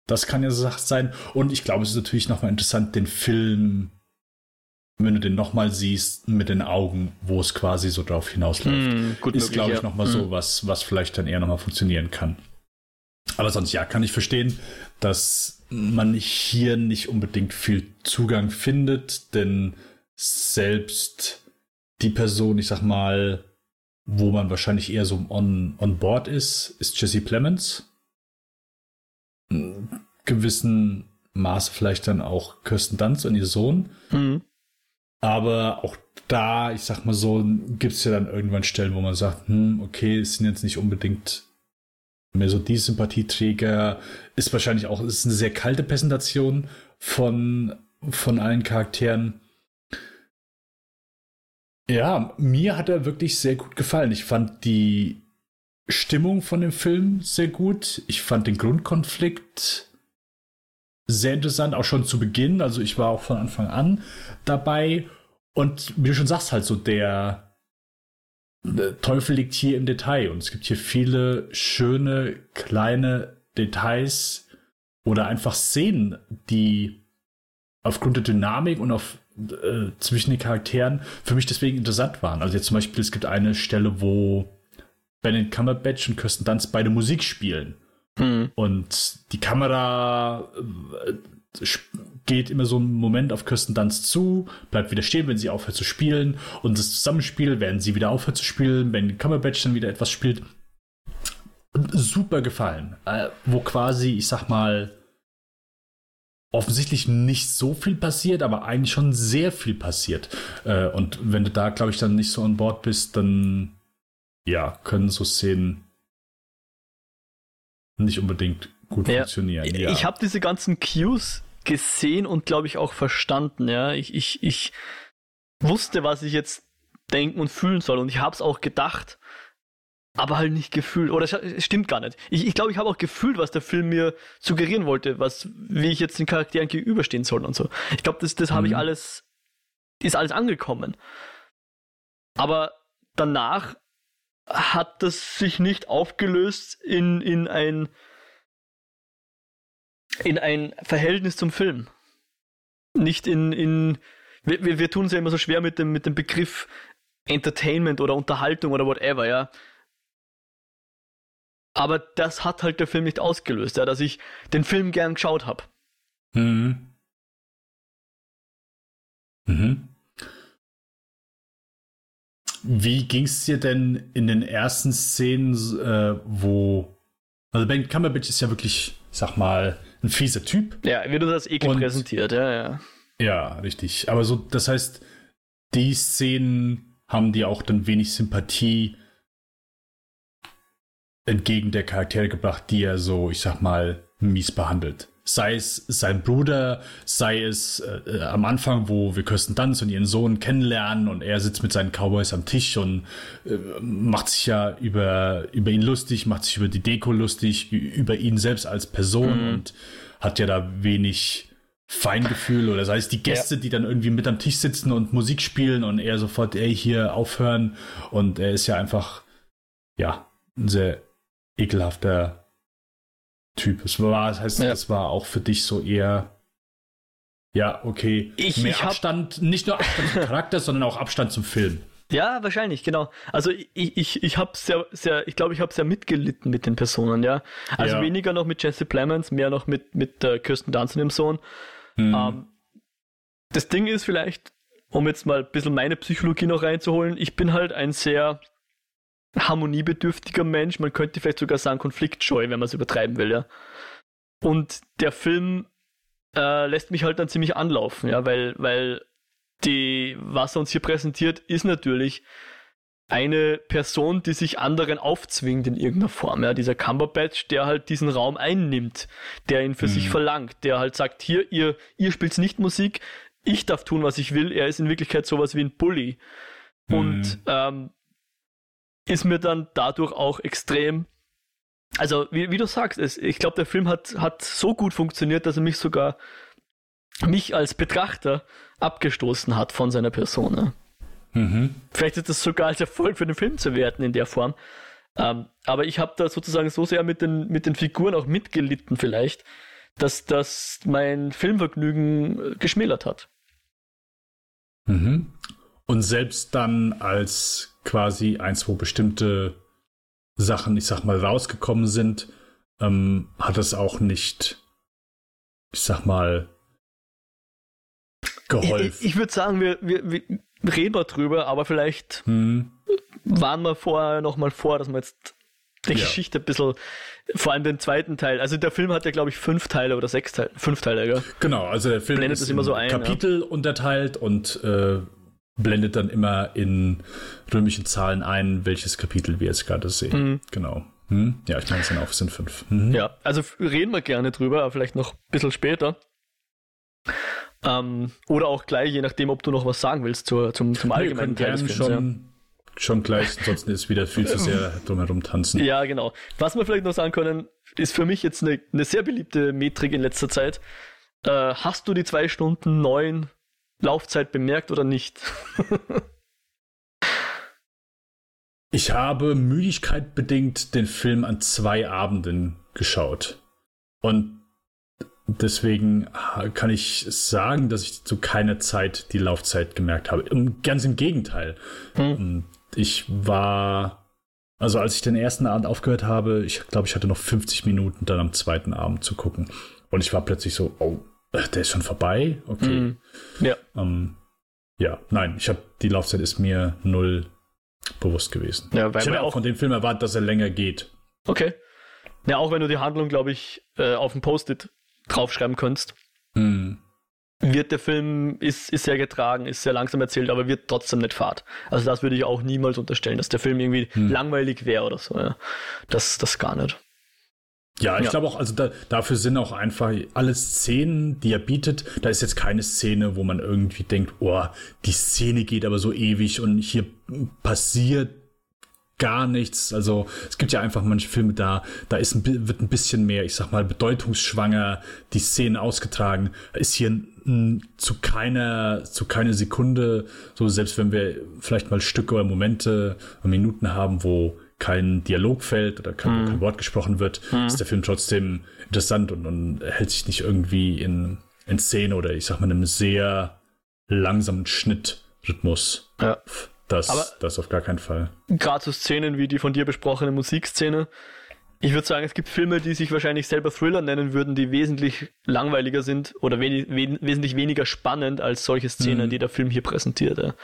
Das kann ja so sein. Und ich glaube, es ist natürlich nochmal interessant, den Film, wenn du den nochmal siehst, mit den Augen, wo es quasi so drauf hinausläuft. Mm, gut ist, glaube ich, ja. nochmal mm. so was, was vielleicht dann eher nochmal funktionieren kann. Aber sonst, ja, kann ich verstehen, dass man hier nicht unbedingt viel Zugang findet, denn selbst die Person, ich sag mal, wo man wahrscheinlich eher so on, on board ist, ist Jesse Plemons gewissen Maße vielleicht dann auch Kirsten Dunst und ihr Sohn. Mhm. Aber auch da, ich sag mal so, gibt es ja dann irgendwann Stellen, wo man sagt, hm, okay, es sind jetzt nicht unbedingt mehr so die Sympathieträger. Ist wahrscheinlich auch, ist eine sehr kalte Präsentation von, von allen Charakteren. Ja, mir hat er wirklich sehr gut gefallen. Ich fand die Stimmung von dem Film sehr gut. Ich fand den Grundkonflikt sehr interessant, auch schon zu Beginn. Also ich war auch von Anfang an dabei. Und wie du schon sagst, halt so der, Teufel liegt hier im Detail. Und es gibt hier viele schöne kleine Details oder einfach Szenen, die aufgrund der Dynamik und auf äh, zwischen den Charakteren für mich deswegen interessant waren. Also jetzt zum Beispiel, es gibt eine Stelle, wo Benedict Cumberbatch und Kirsten Dunst beide Musik spielen. Mhm. Und die Kamera äh, geht immer so einen Moment auf Kirsten Dunst zu, bleibt wieder stehen, wenn sie aufhört zu spielen. Und das Zusammenspiel, wenn sie wieder aufhört zu spielen, wenn Cumberbatch dann wieder etwas spielt. Super gefallen. Äh, wo quasi, ich sag mal, offensichtlich nicht so viel passiert, aber eigentlich schon sehr viel passiert. Äh, und wenn du da, glaube ich, dann nicht so an Bord bist, dann ja, können so Szenen nicht unbedingt gut ja, funktionieren. Ja. Ich habe diese ganzen Cues gesehen und glaube ich auch verstanden. Ja, ich, ich, ich wusste, was ich jetzt denken und fühlen soll und ich habe es auch gedacht, aber halt nicht gefühlt. Oder es stimmt gar nicht. Ich glaube, ich, glaub, ich habe auch gefühlt, was der Film mir suggerieren wollte, was, wie ich jetzt den Charakteren gegenüberstehen soll und so. Ich glaube, das, das habe ich mhm. alles, ist alles angekommen. Aber danach hat das sich nicht aufgelöst in, in ein in ein Verhältnis zum Film. Nicht in, in wir, wir, wir tun es ja immer so schwer mit dem, mit dem Begriff Entertainment oder Unterhaltung oder whatever, ja. Aber das hat halt der Film nicht ausgelöst, ja, dass ich den Film gern geschaut habe. Mhm. Mhm. Wie ging es dir denn in den ersten Szenen, äh, wo. Also Ben Cumberbatch ist ja wirklich, ich sag mal, ein fieser Typ. Ja, wie du das eh präsentiert, ja, ja. Ja, richtig. Aber so, das heißt, die Szenen haben dir auch dann wenig Sympathie entgegen der Charaktere gebracht, die er so, ich sag mal, mies behandelt. sei es sein Bruder, sei es äh, äh, am Anfang, wo wir Kirsten Dunst und ihren Sohn kennenlernen und er sitzt mit seinen Cowboys am Tisch und äh, macht sich ja über, über ihn lustig, macht sich über die Deko lustig, über ihn selbst als Person mhm. und hat ja da wenig Feingefühl oder sei es die Gäste, ja. die dann irgendwie mit am Tisch sitzen und Musik spielen und er sofort, ey, hier aufhören und er ist ja einfach, ja, ein sehr ekelhafter Typ. Es war, das heißt, ja. das war auch für dich so eher, ja, okay, ich, mehr ich Abstand, nicht nur Abstand zum Charakter, sondern auch Abstand zum Film. Ja, wahrscheinlich, genau. Also ich, ich, ich habe sehr, sehr, ich glaube, ich habe sehr mitgelitten mit den Personen, ja. Also ja. weniger noch mit Jesse Plemons, mehr noch mit, mit äh, Kirsten Dunst und dem Sohn. Mhm. Ähm, das Ding ist vielleicht, um jetzt mal ein bisschen meine Psychologie noch reinzuholen, ich bin halt ein sehr harmoniebedürftiger Mensch, man könnte vielleicht sogar sagen konfliktscheu, wenn man es übertreiben will, ja. Und der Film äh, lässt mich halt dann ziemlich anlaufen, ja, weil, weil die, was er uns hier präsentiert, ist natürlich eine Person, die sich anderen aufzwingt in irgendeiner Form. Ja, dieser Cumberbatch, der halt diesen Raum einnimmt, der ihn für mhm. sich verlangt, der halt sagt, hier, ihr, ihr spielt nicht Musik, ich darf tun, was ich will. Er ist in Wirklichkeit sowas wie ein Bully. Mhm. Und ähm, ist mir dann dadurch auch extrem. Also, wie, wie du sagst, es, ich glaube, der Film hat, hat so gut funktioniert, dass er mich sogar, mich als Betrachter abgestoßen hat von seiner Person. Mhm. Vielleicht ist das sogar als Erfolg für den Film zu werten in der Form. Ähm, aber ich habe da sozusagen so sehr mit den, mit den Figuren auch mitgelitten, vielleicht, dass das mein Filmvergnügen geschmälert hat. Mhm. Und selbst dann als quasi eins, wo bestimmte Sachen, ich sag mal, rausgekommen sind, ähm, hat es auch nicht, ich sag mal, geholfen. Ich, ich würde sagen, wir, wir, wir reden mal drüber, aber vielleicht hm. waren wir vorher noch mal vor, dass wir jetzt die ja. Geschichte ein bisschen, vor allem den zweiten Teil. Also der Film hat ja, glaube ich, fünf Teile oder sechs Teile. Fünf Teile, gell? Genau, also der Film Blendet ist immer so ein, Kapitel ja. unterteilt und äh, blendet dann immer in römischen Zahlen ein, welches Kapitel wir jetzt gerade sehen. Mhm. Genau. Hm? Ja, ich meine, es sind auch es sind fünf. Mhm. Ja, also reden wir gerne drüber, aber vielleicht noch ein bisschen später. Ähm, oder auch gleich, je nachdem, ob du noch was sagen willst zur, zum, zum allgemeinen Teil des Films. Schon, ja. schon gleich, ansonsten ist wieder viel zu sehr drumherum tanzen. Ja, genau. Was wir vielleicht noch sagen können, ist für mich jetzt eine, eine sehr beliebte Metrik in letzter Zeit. Äh, hast du die zwei Stunden neun Laufzeit bemerkt oder nicht? ich habe Müdigkeit bedingt den Film an zwei Abenden geschaut. Und deswegen kann ich sagen, dass ich zu keiner Zeit die Laufzeit gemerkt habe. Ganz im Gegenteil. Hm. Ich war, also als ich den ersten Abend aufgehört habe, ich glaube, ich hatte noch 50 Minuten dann am zweiten Abend zu gucken. Und ich war plötzlich so, oh, der ist schon vorbei? Okay. Mm, ja. Ähm, ja, nein, ich habe die Laufzeit ist mir null bewusst gewesen. Ja, weil ich habe auch von dem Film erwartet, dass er länger geht. Okay. Ja, auch wenn du die Handlung, glaube ich, äh, auf dem Post-it draufschreiben könntest. Mm. Wird der Film, ist, ist sehr getragen, ist sehr langsam erzählt, aber wird trotzdem nicht fad. Also das würde ich auch niemals unterstellen, dass der Film irgendwie hm. langweilig wäre oder so. Ja. Das, das gar nicht. Ja, ich ja. glaube auch, also da, dafür sind auch einfach alle Szenen, die er bietet. Da ist jetzt keine Szene, wo man irgendwie denkt, oh, die Szene geht aber so ewig und hier passiert gar nichts. Also es gibt ja einfach manche Filme da, da ist ein, wird ein bisschen mehr, ich sag mal, bedeutungsschwanger die Szenen ausgetragen. Ist hier zu keiner, zu keiner Sekunde, so selbst wenn wir vielleicht mal Stücke oder Momente, Minuten haben, wo kein Dialog fällt oder kein, mhm. kein Wort gesprochen wird, mhm. ist der Film trotzdem interessant und, und hält sich nicht irgendwie in, in Szene oder ich sag mal einem sehr langsamen Schnittrhythmus. Ja. Das, Aber das auf gar keinen Fall. Gerade so Szenen wie die von dir besprochene Musikszene. Ich würde sagen, es gibt Filme, die sich wahrscheinlich selber Thriller nennen würden, die wesentlich langweiliger sind oder we we wesentlich weniger spannend als solche Szenen, mhm. die der Film hier präsentiert. Ja.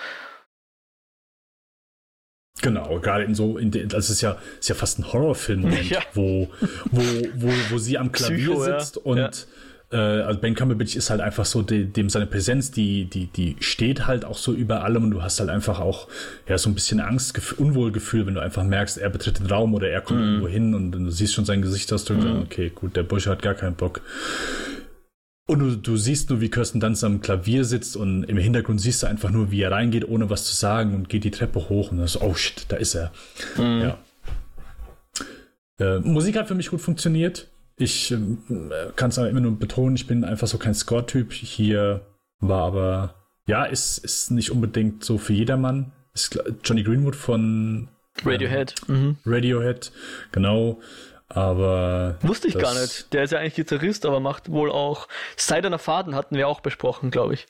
Genau, gerade in so, in de, das ist ja, ist ja fast ein Horrorfilm, ja. wo, wo, wo, wo sie am Klavier Psycho, sitzt ja. und ja. Äh, also Ben Cumberbatch ist halt einfach so, de, dem seine Präsenz, die, die, die steht halt auch so über allem und du hast halt einfach auch ja so ein bisschen Angst, Unwohlgefühl, wenn du einfach merkst, er betritt den Raum oder er kommt mhm. irgendwo hin und du siehst schon sein Gesichtsausdruck mhm. und okay, gut, der Bursche hat gar keinen Bock und du, du siehst nur, wie Kirsten Dunst am Klavier sitzt und im Hintergrund siehst du einfach nur, wie er reingeht, ohne was zu sagen und geht die Treppe hoch und dann so, oh shit, da ist er. Mhm. Ja. Äh, Musik hat für mich gut funktioniert. Ich äh, kann es aber immer nur betonen, ich bin einfach so kein Score-Typ. Hier war aber, ja, ist, ist nicht unbedingt so für jedermann. Ist Johnny Greenwood von Radiohead. Ähm, mhm. Radiohead, genau. Aber. Wusste ich gar nicht. Der ist ja eigentlich Gitarrist, aber macht wohl auch. Seidener Faden hatten wir auch besprochen, glaube ich.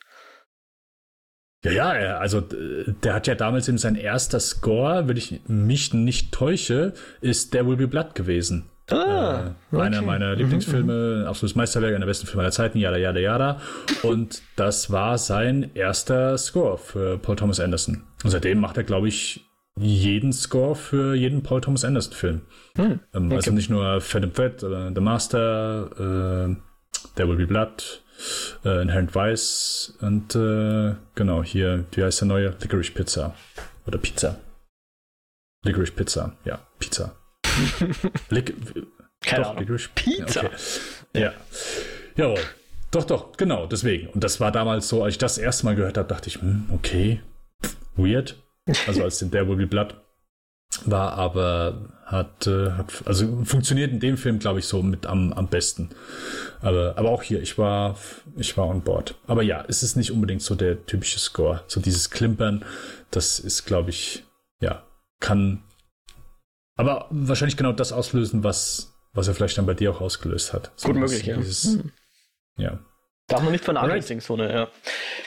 Ja, ja, also der hat ja damals in sein erster Score, wenn ich mich nicht täusche, ist There Will Be Blood gewesen. Ah, äh, okay. Einer meiner mhm, Lieblingsfilme, mhm. absolutes Meisterwerk, einer der besten Filme aller Zeiten, yada, yada, yada. Und das war sein erster Score für Paul Thomas Anderson. Und seitdem macht er, glaube ich, jeden Score für jeden Paul Thomas Anderson Film. Hm, ähm. Also nicht nur and Fat oder The Master, äh, There Will Be Blood, äh, Inherent Vice und äh, genau hier, wie heißt der neue? Licorice Pizza. Oder Pizza. Licorice Pizza, ja, Pizza. Lic Keine doch, Ahnung. Pizza. Okay. Ja. Jawohl. Doch, doch, genau, deswegen. Und das war damals so, als ich das erste Mal gehört habe, dachte ich, hm, okay, weird. Also als den There Will Be Blood war, aber hat, äh, hat, also funktioniert in dem Film, glaube ich, so mit am, am besten. Aber, aber auch hier, ich war, ich war on board. Aber ja, es ist nicht unbedingt so der typische Score. So dieses Klimpern, das ist, glaube ich, ja, kann, aber wahrscheinlich genau das auslösen, was, was er vielleicht dann bei dir auch ausgelöst hat. So Gut möglich, ja. Dieses, hm. Ja. Darf man nicht vernachlässigen, so eine, ja.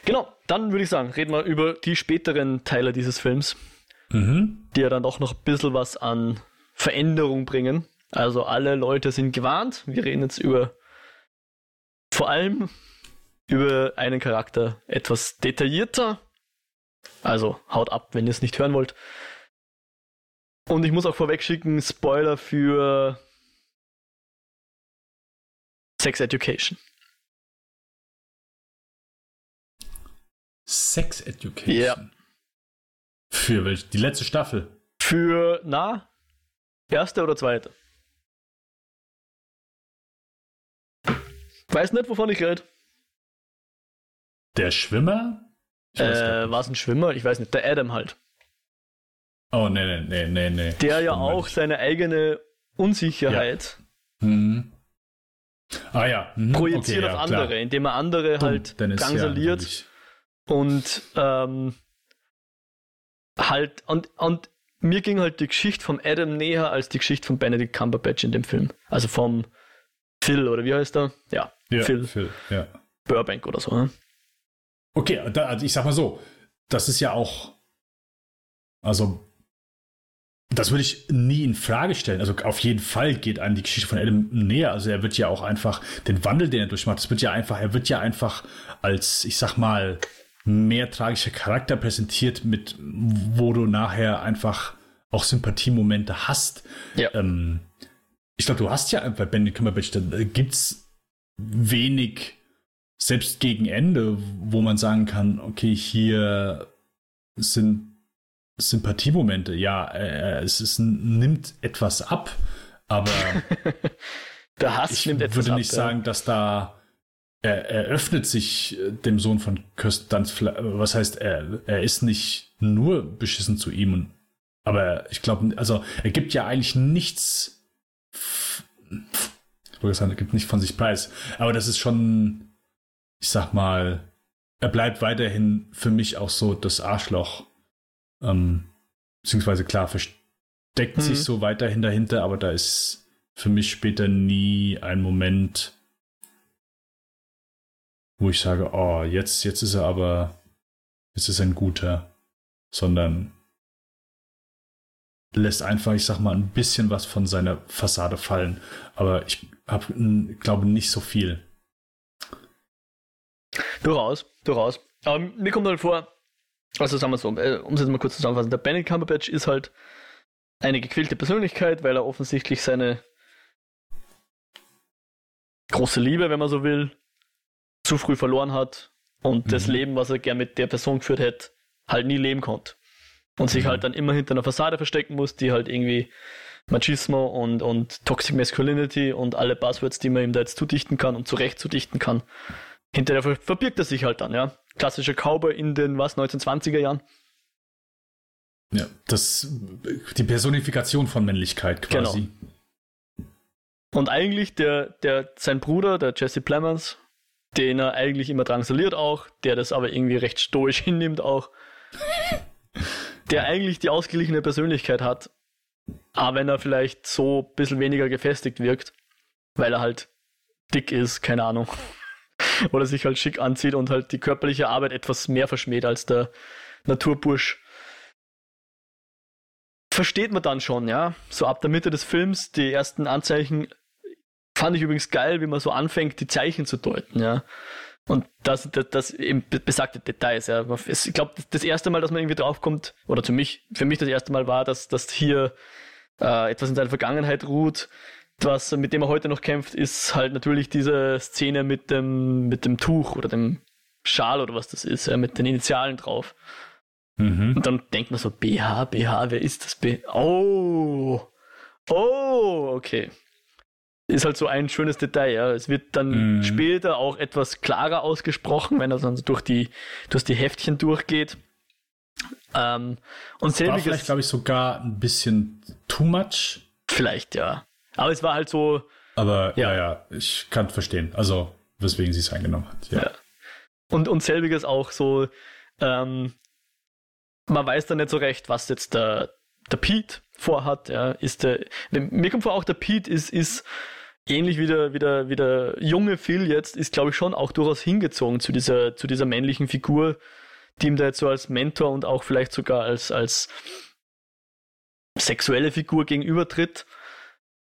Genau, dann würde ich sagen, reden wir über die späteren Teile dieses Films, mhm. die ja dann auch noch ein bisschen was an Veränderung bringen. Also alle Leute sind gewarnt. Wir reden jetzt über vor allem über einen Charakter etwas detaillierter. Also haut ab, wenn ihr es nicht hören wollt. Und ich muss auch vorweg schicken, Spoiler für Sex Education. Sex Education? Ja. Für welche? Die letzte Staffel? Für, na, erste oder zweite? Weiß nicht, wovon ich rede. Der Schwimmer? Äh, war es ein Schwimmer? Ich weiß nicht. Der Adam halt. Oh, nee, nee, nee, nee, nee. Der ja auch seine eigene Unsicherheit ja. mhm. ah, ja. Mhm. projiziert okay, auf ja, andere, klar. indem er andere Dumm, halt drangsaliert. Und ähm, halt, und, und mir ging halt die Geschichte vom Adam näher als die Geschichte von Benedict Cumberbatch in dem Film. Also vom Phil, oder wie heißt er? Ja, ja Phil. Phil ja. Burbank oder so. Ne? Okay, da, also ich sag mal so, das ist ja auch, also das würde ich nie in Frage stellen. Also auf jeden Fall geht einem die Geschichte von Adam näher. Also er wird ja auch einfach den Wandel, den er durchmacht, das wird ja einfach, er wird ja einfach als, ich sag mal, mehr tragischer Charakter präsentiert, mit wo du nachher einfach auch Sympathiemomente hast. Ja. Ähm, ich glaube, du hast ja bei Benedict Cumberbatch, da gibt's wenig, selbst gegen Ende, wo man sagen kann, okay, hier sind Sympathiemomente. Ja, äh, es ist, nimmt etwas ab, aber Der Hass ich nimmt etwas würde nicht ab, sagen, ja. dass da er, er öffnet sich äh, dem Sohn von Kirsten Dunst, was heißt, er, er ist nicht nur beschissen zu ihm, aber ich glaube, also er gibt ja eigentlich nichts, ich wollte sagen, er gibt nicht von sich preis, aber das ist schon, ich sag mal, er bleibt weiterhin für mich auch so das Arschloch, ähm, beziehungsweise klar, versteckt mhm. sich so weiterhin dahinter, aber da ist für mich später nie ein Moment, wo ich sage, oh, jetzt, jetzt ist er aber, jetzt ist er ein guter, sondern lässt einfach, ich sag mal, ein bisschen was von seiner Fassade fallen. Aber ich hab, glaube nicht so viel. Durchaus, durchaus. Aber mir kommt halt vor, also sagen wir so, äh, um es jetzt mal kurz zusammenzufassen, der Benedict Cumberbatch ist halt eine gequälte Persönlichkeit, weil er offensichtlich seine große Liebe, wenn man so will, zu früh verloren hat und mhm. das Leben, was er gern mit der Person geführt hätte, halt nie leben konnte. Und mhm. sich halt dann immer hinter einer Fassade verstecken muss, die halt irgendwie Machismo und, und Toxic Masculinity und alle Buzzwords, die man ihm da jetzt zudichten kann und zurecht zudichten kann. Hinterher verbirgt er sich halt dann, ja. Klassischer Cowboy in den, was, 1920er Jahren. Ja, das, die Personifikation von Männlichkeit quasi. Genau. Und eigentlich der, der, sein Bruder, der Jesse Plemons, den er eigentlich immer drangsaliert auch, der das aber irgendwie recht stoisch hinnimmt auch, der eigentlich die ausgeglichene Persönlichkeit hat, aber wenn er vielleicht so ein bisschen weniger gefestigt wirkt, weil er halt dick ist, keine Ahnung, oder sich halt schick anzieht und halt die körperliche Arbeit etwas mehr verschmäht als der Naturbursch. Versteht man dann schon, ja. So ab der Mitte des Films, die ersten Anzeichen fand ich übrigens geil, wie man so anfängt, die Zeichen zu deuten, ja. Und das, das, das eben besagte Details, ja. Ich glaube, das erste Mal, dass man irgendwie draufkommt, oder für mich, für mich das erste Mal war, dass, dass hier äh, etwas in seiner Vergangenheit ruht. Was, mit dem er heute noch kämpft, ist halt natürlich diese Szene mit dem, mit dem Tuch oder dem Schal oder was das ist, ja, mit den Initialen drauf. Mhm. Und dann denkt man so, BH, BH, wer ist das? B oh, oh, okay ist halt so ein schönes Detail. Ja. Es wird dann mm. später auch etwas klarer ausgesprochen, wenn er dann durch die, durch die Heftchen durchgeht. Ähm, und selbiges, war vielleicht, glaube ich, sogar ein bisschen too much. Vielleicht, ja. Aber es war halt so. Aber ja, ja, ja ich kann verstehen. Also, weswegen sie es eingenommen hat. Ja. ja. Und, und selbiges auch so, ähm, man weiß dann nicht so recht, was jetzt der, der Pete vorhat. Ja. Ist der, mir kommt vor, auch der Pete ist, ist ähnlich wie der, wie der, wie der junge Phil jetzt, ist, glaube ich, schon auch durchaus hingezogen zu dieser, zu dieser männlichen Figur, die ihm da jetzt so als Mentor und auch vielleicht sogar als, als sexuelle Figur gegenübertritt.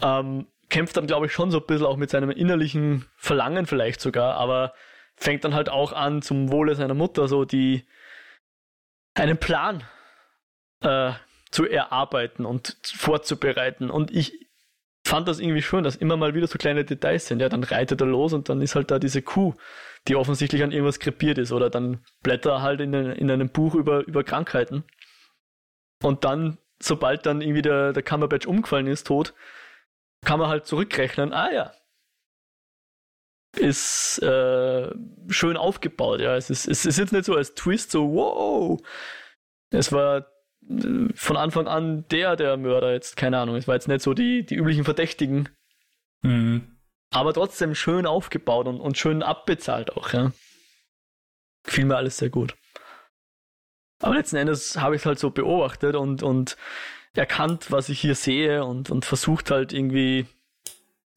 Ähm, kämpft dann, glaube ich, schon so ein bisschen auch mit seinem innerlichen Verlangen vielleicht sogar, aber fängt dann halt auch an, zum Wohle seiner Mutter so die einen Plan äh, zu erarbeiten und vorzubereiten. Und ich, fand das irgendwie schön, dass immer mal wieder so kleine Details sind. Ja, dann reitet er los und dann ist halt da diese Kuh, die offensichtlich an irgendwas krepiert ist. Oder dann blättert er halt in, in einem Buch über, über Krankheiten. Und dann, sobald dann irgendwie der, der Cumberbatch umgefallen ist, tot, kann man halt zurückrechnen, ah ja, ist äh, schön aufgebaut, ja. Es ist, es ist jetzt nicht so als Twist, so wow. Es war von Anfang an der, der Mörder jetzt, keine Ahnung, es war jetzt nicht so die, die üblichen Verdächtigen. Mhm. Aber trotzdem schön aufgebaut und, und schön abbezahlt auch, ja. Gefiel mir alles sehr gut. Aber letzten Endes habe ich es halt so beobachtet und, und erkannt, was ich hier sehe und, und versucht halt irgendwie,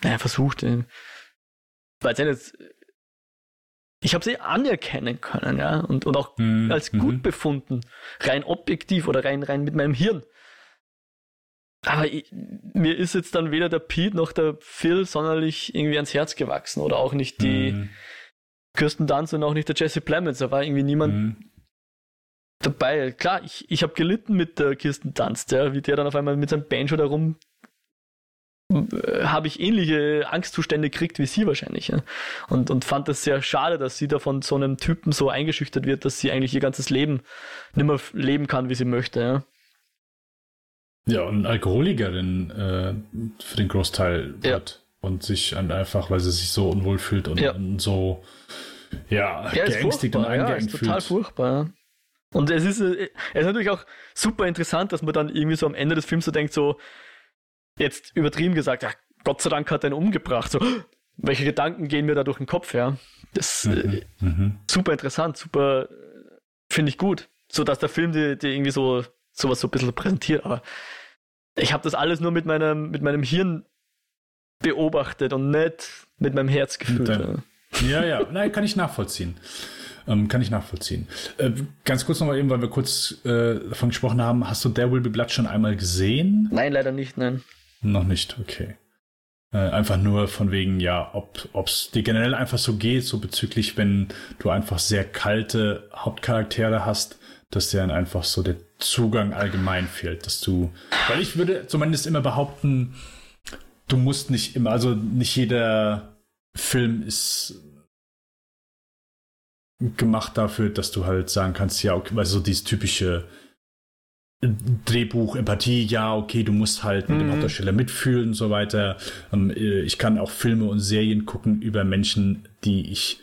naja, versucht, äh, weil es jetzt ich habe sie anerkennen können, ja, und, und auch mhm. als gut mhm. befunden, rein objektiv oder rein, rein mit meinem Hirn. Aber ich, mir ist jetzt dann weder der Pete noch der Phil sonderlich irgendwie ans Herz gewachsen oder auch nicht die mhm. Kirsten Dunst und auch nicht der Jesse Plemons. Da war irgendwie niemand mhm. dabei. Klar, ich, ich habe gelitten mit der Kirsten Dunst, ja, wie der dann auf einmal mit seinem Banjo da rum habe ich ähnliche Angstzustände gekriegt wie sie wahrscheinlich. Ja? Und, und fand das sehr schade, dass sie da von so einem Typen so eingeschüchtert wird, dass sie eigentlich ihr ganzes Leben nicht mehr leben kann, wie sie möchte. Ja, ja und Alkoholikerin äh, für den Großteil ja. wird und sich einfach, weil sie sich so unwohl fühlt und, ja. und so ja, ja geängstigt und eingeengt ja, total furchtbar. Und es ist, äh, es ist natürlich auch super interessant, dass man dann irgendwie so am Ende des Films so denkt, so, jetzt übertrieben gesagt, ach, Gott sei Dank hat er ihn umgebracht. So, welche Gedanken gehen mir da durch den Kopf, ja? Das ist mhm, äh, mhm. super interessant, super, finde ich gut. So dass der Film dir, dir irgendwie so sowas so ein bisschen präsentiert, aber ich habe das alles nur mit meinem, mit meinem Hirn beobachtet und nicht mit meinem Herz gefühlt. Dann, ja, ja, nein, kann ich nachvollziehen. Ähm, kann ich nachvollziehen. Äh, ganz kurz nochmal eben, weil wir kurz äh, davon gesprochen haben, hast du There Will Be Blood schon einmal gesehen? Nein, leider nicht, nein. Noch nicht, okay. Äh, einfach nur von wegen, ja, ob es dir generell einfach so geht, so bezüglich, wenn du einfach sehr kalte Hauptcharaktere hast, dass dir dann einfach so der Zugang allgemein fehlt, dass du, weil ich würde zumindest immer behaupten, du musst nicht immer, also nicht jeder Film ist gemacht dafür, dass du halt sagen kannst, ja, okay, weil so dieses typische Drehbuch, Empathie, ja, okay, du musst halt mit dem mhm. Hauptdarsteller mitfühlen und so weiter. Ähm, äh, ich kann auch Filme und Serien gucken über Menschen, die ich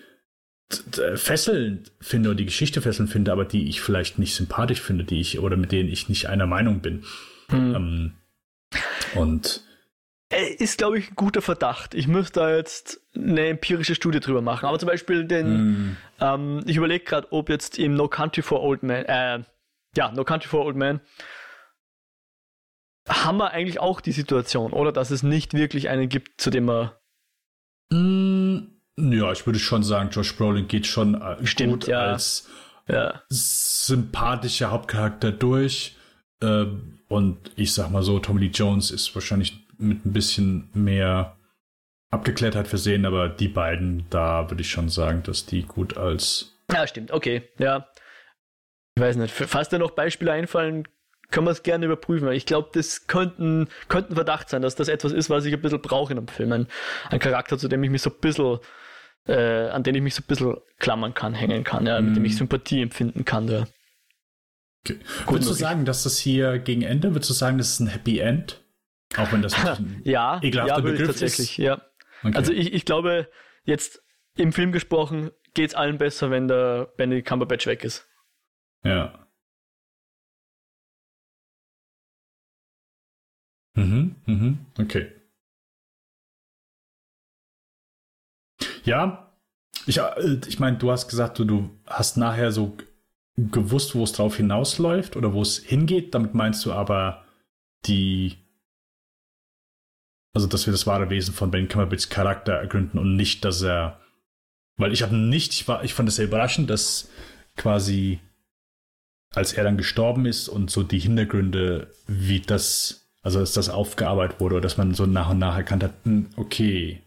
fesselnd finde oder die Geschichte fesselnd finde, aber die ich vielleicht nicht sympathisch finde, die ich oder mit denen ich nicht einer Meinung bin. Mhm. Ähm, und äh, ist, glaube ich, ein guter Verdacht. Ich müsste da jetzt eine empirische Studie drüber machen. Aber zum Beispiel den, mm. ähm, ich überlege gerade, ob jetzt im No Country for Old Men, äh, ja, No Country for Old Men, haben wir eigentlich auch die Situation, oder? Dass es nicht wirklich einen gibt, zu dem man. Mm, ja, ich würde schon sagen, Josh Brolin geht schon äh, Stimmt, gut ja. als ja. sympathischer Hauptcharakter durch. Äh, und ich sag mal so, Tommy Lee Jones ist wahrscheinlich mit ein bisschen mehr Abgeklärtheit versehen, aber die beiden, da würde ich schon sagen, dass die gut als. Ja, stimmt, okay, ja. Ich weiß nicht, falls dir noch Beispiele einfallen, können wir es gerne überprüfen. Ich glaube, das könnten, könnte ein Verdacht sein, dass das etwas ist, was ich ein bisschen brauche in einem Film. Ein, ein Charakter, zu dem ich mich so ein bisschen, äh, an den ich mich so ein bisschen klammern kann, hängen kann, ja, mm. mit dem ich mhm. Sympathie empfinden kann. Ja. Okay. Würdest du sagen, dass das hier gegen Ende, würdest du sagen, das ist ein Happy End? Auch wenn das ein ja, ekelhafter ja, Begriff tatsächlich, ist. Ja. Okay. Also ich, ich glaube, jetzt im Film gesprochen, geht es allen besser, wenn der Benedict Cumberbatch weg ist. Ja. Mhm, mhm, okay. Ja, ich, äh, ich meine, du hast gesagt, du, du hast nachher so gewusst, wo es drauf hinausläuft oder wo es hingeht. Damit meinst du aber die, also dass wir das wahre Wesen von Ben Kammerbits Charakter ergründen und nicht, dass er, weil ich habe nicht, ich war, ich fand es sehr überraschend, dass quasi als er dann gestorben ist und so die Hintergründe, wie das, also dass das aufgearbeitet wurde oder dass man so nach und nach erkannt hat, hm, okay,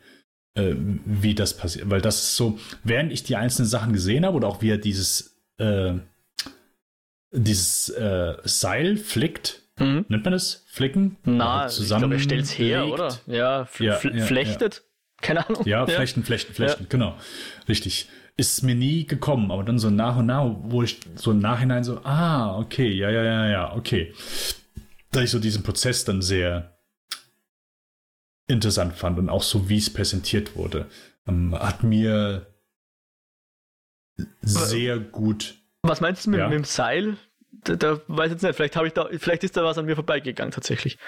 äh, wie das passiert. Weil das ist so, während ich die einzelnen Sachen gesehen habe oder auch wie er dieses, äh, dieses äh, Seil flickt, mhm. nennt man das? Flicken? Na, zusammen ich glaube, er stellt es her, oder? Ja, ja, ja flechtet. Ja. Keine Ahnung. Ja, flechten, flechten, flechten, genau. Richtig ist mir nie gekommen, aber dann so nach und nach, wo ich so im Nachhinein so, ah, okay, ja, ja, ja, ja, okay. Da ich so diesen Prozess dann sehr interessant fand und auch so, wie es präsentiert wurde, ähm, hat mir sehr gut. Was meinst du mit, ja? mit dem Seil? Da, da weiß ich jetzt nicht, vielleicht, ich da, vielleicht ist da was an mir vorbeigegangen tatsächlich.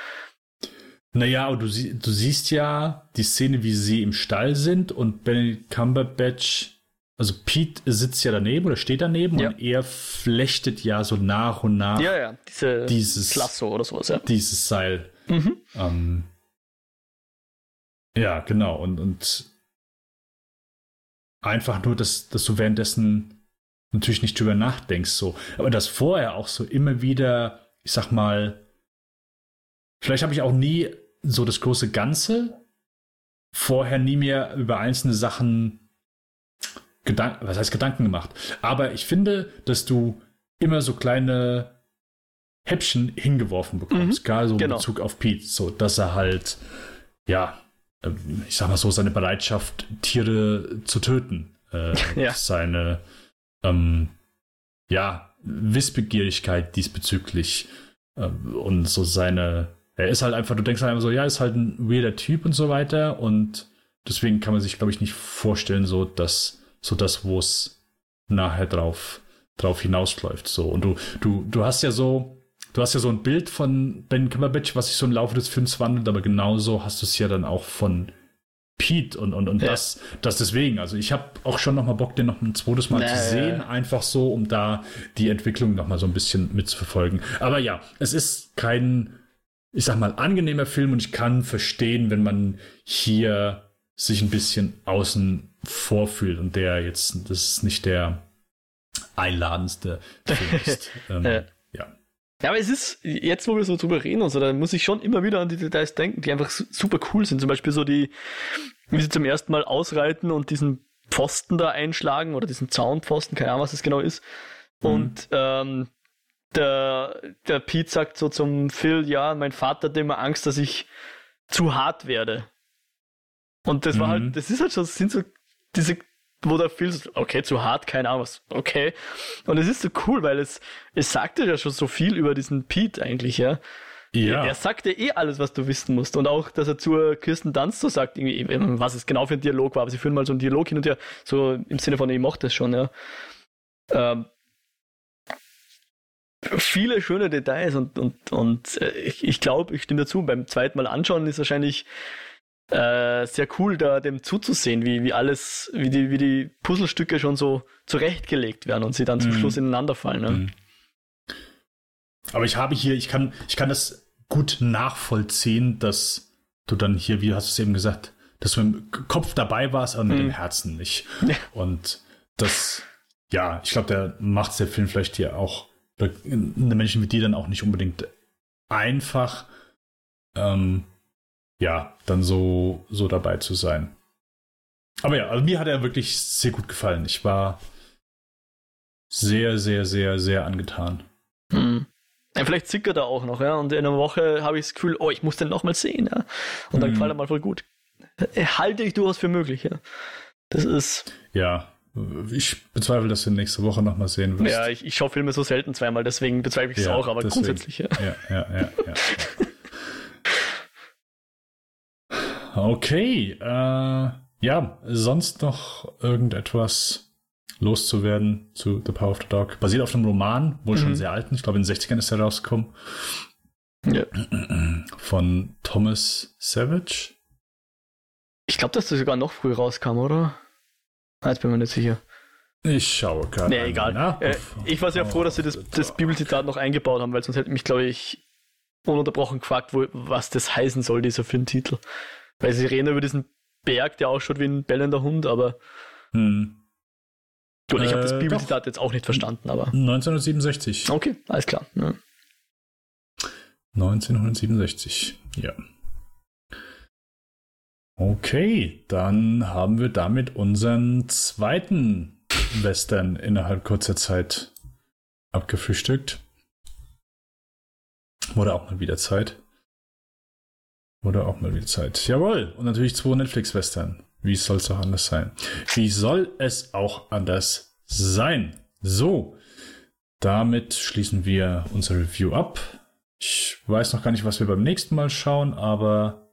Naja, aber du, du siehst ja die Szene, wie sie im Stall sind und Benedict Cumberbatch also Pete sitzt ja daneben oder steht daneben ja. und er flechtet ja so nach und nach ja, ja, diese dieses Lasso oder sowas, ja. Dieses Seil. Mhm. Ähm, ja, genau. Und, und einfach nur, dass, dass du währenddessen natürlich nicht drüber nachdenkst, so. Aber das vorher auch so immer wieder, ich sag mal, vielleicht habe ich auch nie so das große Ganze vorher nie mehr über einzelne Sachen Gedanken, was heißt Gedanken gemacht. Aber ich finde, dass du immer so kleine Häppchen hingeworfen bekommst, mhm, gerade so in genau. Bezug auf Pete, so dass er halt, ja, ähm, ich sag mal so, seine Bereitschaft, Tiere zu töten, äh, ja. seine, ähm, ja, Wissbegierigkeit diesbezüglich äh, und so seine, er ist halt einfach, du denkst halt einfach so, ja, ist halt ein weirder Typ und so weiter und deswegen kann man sich, glaube ich, nicht vorstellen, so, dass so das, wo es nachher drauf, drauf hinausläuft. So. Und du, du, du hast ja so, du hast ja so ein Bild von Ben Cumberbatch, was sich so im Laufe des Films wandelt, aber genauso hast du es ja dann auch von Pete und, und, und ja. das, das deswegen. Also ich habe auch schon noch mal Bock, den noch ein zweites Mal naja. zu sehen, einfach so, um da die Entwicklung noch mal so ein bisschen mitzuverfolgen. Aber ja, es ist kein, ich sag mal, angenehmer Film und ich kann verstehen, wenn man hier sich ein bisschen außen vorfühlt und der jetzt, das ist nicht der einladendste Film ist. ähm, ja. ja. Ja, aber es ist, jetzt wo wir so drüber reden und so, da muss ich schon immer wieder an die Details denken, die einfach super cool sind. Zum Beispiel so die, wie sie zum ersten Mal ausreiten und diesen Pfosten da einschlagen oder diesen Zaunpfosten, keine Ahnung, was das genau ist. Mhm. Und ähm, der, der Pete sagt so zum Phil, ja, mein Vater hat immer Angst, dass ich zu hart werde. Und das mhm. war halt, mhm. das ist halt schon, das sind so diese wo der Film, okay, zu hart, keine Ahnung was, okay. Und es ist so cool, weil es, es sagte ja schon so viel über diesen Pete eigentlich, ja. Ja. Er sagte eh alles, was du wissen musst. Und auch, dass er zur Kirsten Dunst so sagt, irgendwie, was es genau für ein Dialog war. Aber sie führen mal so einen Dialog hin und her, so im Sinne von, ich mochte es schon, ja. Ähm, viele schöne Details und, und, und äh, ich, ich glaube, ich stimme dazu, beim zweiten Mal anschauen ist wahrscheinlich äh, sehr cool, da dem zuzusehen, wie, wie alles, wie die, wie die Puzzlestücke schon so zurechtgelegt werden und sie dann zum mhm. Schluss ineinander fallen. Ne? Mhm. Aber ich habe hier, ich kann, ich kann das gut nachvollziehen, dass du dann hier, wie hast du es eben gesagt, dass du im Kopf dabei warst, aber mit mhm. dem Herzen nicht. Ja. Und das, ja, ich glaube, der macht der Film vielleicht hier auch eine Menschen wie die dann auch nicht unbedingt einfach, ähm, ja, dann so, so dabei zu sein. Aber ja, also mir hat er wirklich sehr gut gefallen. Ich war sehr, sehr, sehr, sehr angetan. Hm. Ja, vielleicht zickert er auch noch, ja. Und in einer Woche habe ich das Gefühl, oh, ich muss den nochmal sehen, ja. Und dann hm. gefällt er mal voll gut. Halte ich durchaus für möglich, ja. Das ist. Ja, ich bezweifle, dass du nächste Woche nochmal sehen wirst. Ja, ich, ich schaue Filme so selten zweimal, deswegen bezweifle ich es ja, auch, aber deswegen. grundsätzlich, ja. Ja, ja, ja, ja. okay, äh, ja, sonst noch irgendetwas loszuwerden zu The Power of the Dog? Basiert auf einem Roman, wohl mhm. schon sehr alten, ich glaube in den 60ern ist er rausgekommen. Ja. Von Thomas Savage. Ich glaube, dass das sogar noch früh rauskam, oder? Ah, jetzt bin ich mir nicht sicher. Ich schaue gerade. Nee, egal. Äh, ich war sehr froh, dass sie das, das Bibelzitat noch eingebaut haben, weil sonst hätte mich, glaube ich, ununterbrochen gefragt, wo, was das heißen soll, dieser Filmtitel. Weil sie reden über diesen Berg, der ausschaut wie ein bellender Hund, aber. Hm. Gut, ich habe das äh, Bibelzitat jetzt auch nicht verstanden, aber. 1967. Okay, alles klar. Ja. 1967, ja. Okay, dann haben wir damit unseren zweiten Western innerhalb kurzer Zeit abgefrühstückt. Wurde auch mal wieder Zeit. Wurde auch mal wieder Zeit. Jawohl. Und natürlich zwei Netflix-Western. Wie soll es auch anders sein? Wie soll es auch anders sein? So. Damit schließen wir unser Review ab. Ich weiß noch gar nicht, was wir beim nächsten Mal schauen, aber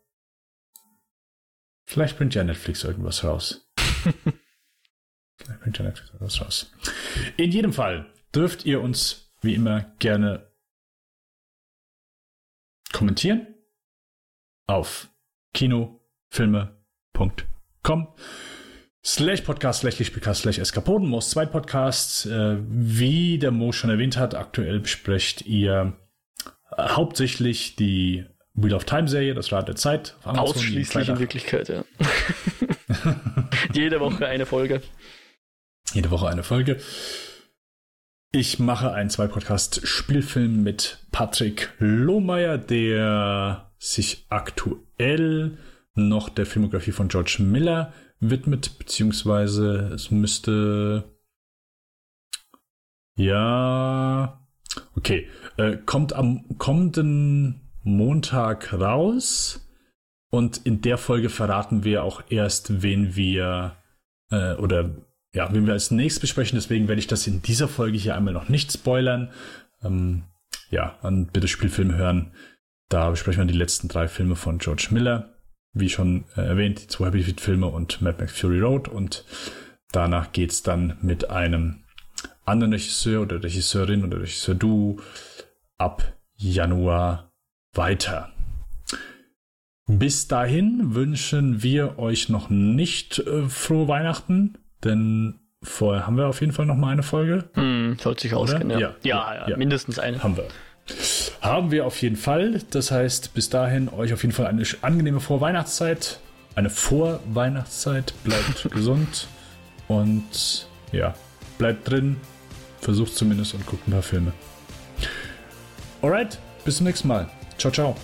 Vielleicht bringt ja Netflix irgendwas raus. Vielleicht bringt ja Netflix irgendwas raus. In jedem Fall dürft ihr uns wie immer gerne kommentieren auf kinofilme.com slash podcast slash Lichtspielcast slash Eskapoden, Moos Zweit Podcast. Äh, wie der Mo schon erwähnt hat, aktuell besprecht ihr äh, hauptsächlich die Wheel of Time Serie, das Rad der Zeit. Ausschließlich in Wirklichkeit, ja. Jede Woche eine Folge. Jede Woche eine Folge. Ich mache einen Zwei-Podcast-Spielfilm mit Patrick Lohmeier, der sich aktuell noch der Filmografie von George Miller widmet, beziehungsweise es müsste ja okay, äh, kommt am kommenden Montag raus. Und in der Folge verraten wir auch erst, wen wir äh, oder ja, wen wir als nächstes besprechen. Deswegen werde ich das in dieser Folge hier einmal noch nicht spoilern. Ähm, ja, dann bitte Spielfilm hören. Da besprechen wir die letzten drei Filme von George Miller. Wie schon äh, erwähnt, die zwei Happy Feet Filme und Mad Max Fury Road. Und danach geht es dann mit einem anderen Regisseur oder Regisseurin oder Regisseur-Duo ab Januar weiter. Bis dahin wünschen wir euch noch nicht äh, frohe Weihnachten, denn vorher haben wir auf jeden Fall noch mal eine Folge. Hm, sollte sich ausgehen, ja. Ja, ja, ja. ja, mindestens eine. Haben wir. Haben wir auf jeden Fall. Das heißt, bis dahin euch auf jeden Fall eine angenehme Vorweihnachtszeit. Eine Vorweihnachtszeit. Bleibt gesund und ja, bleibt drin. Versucht zumindest und guckt ein paar Filme. Alright, bis zum nächsten Mal. Ciao, ciao.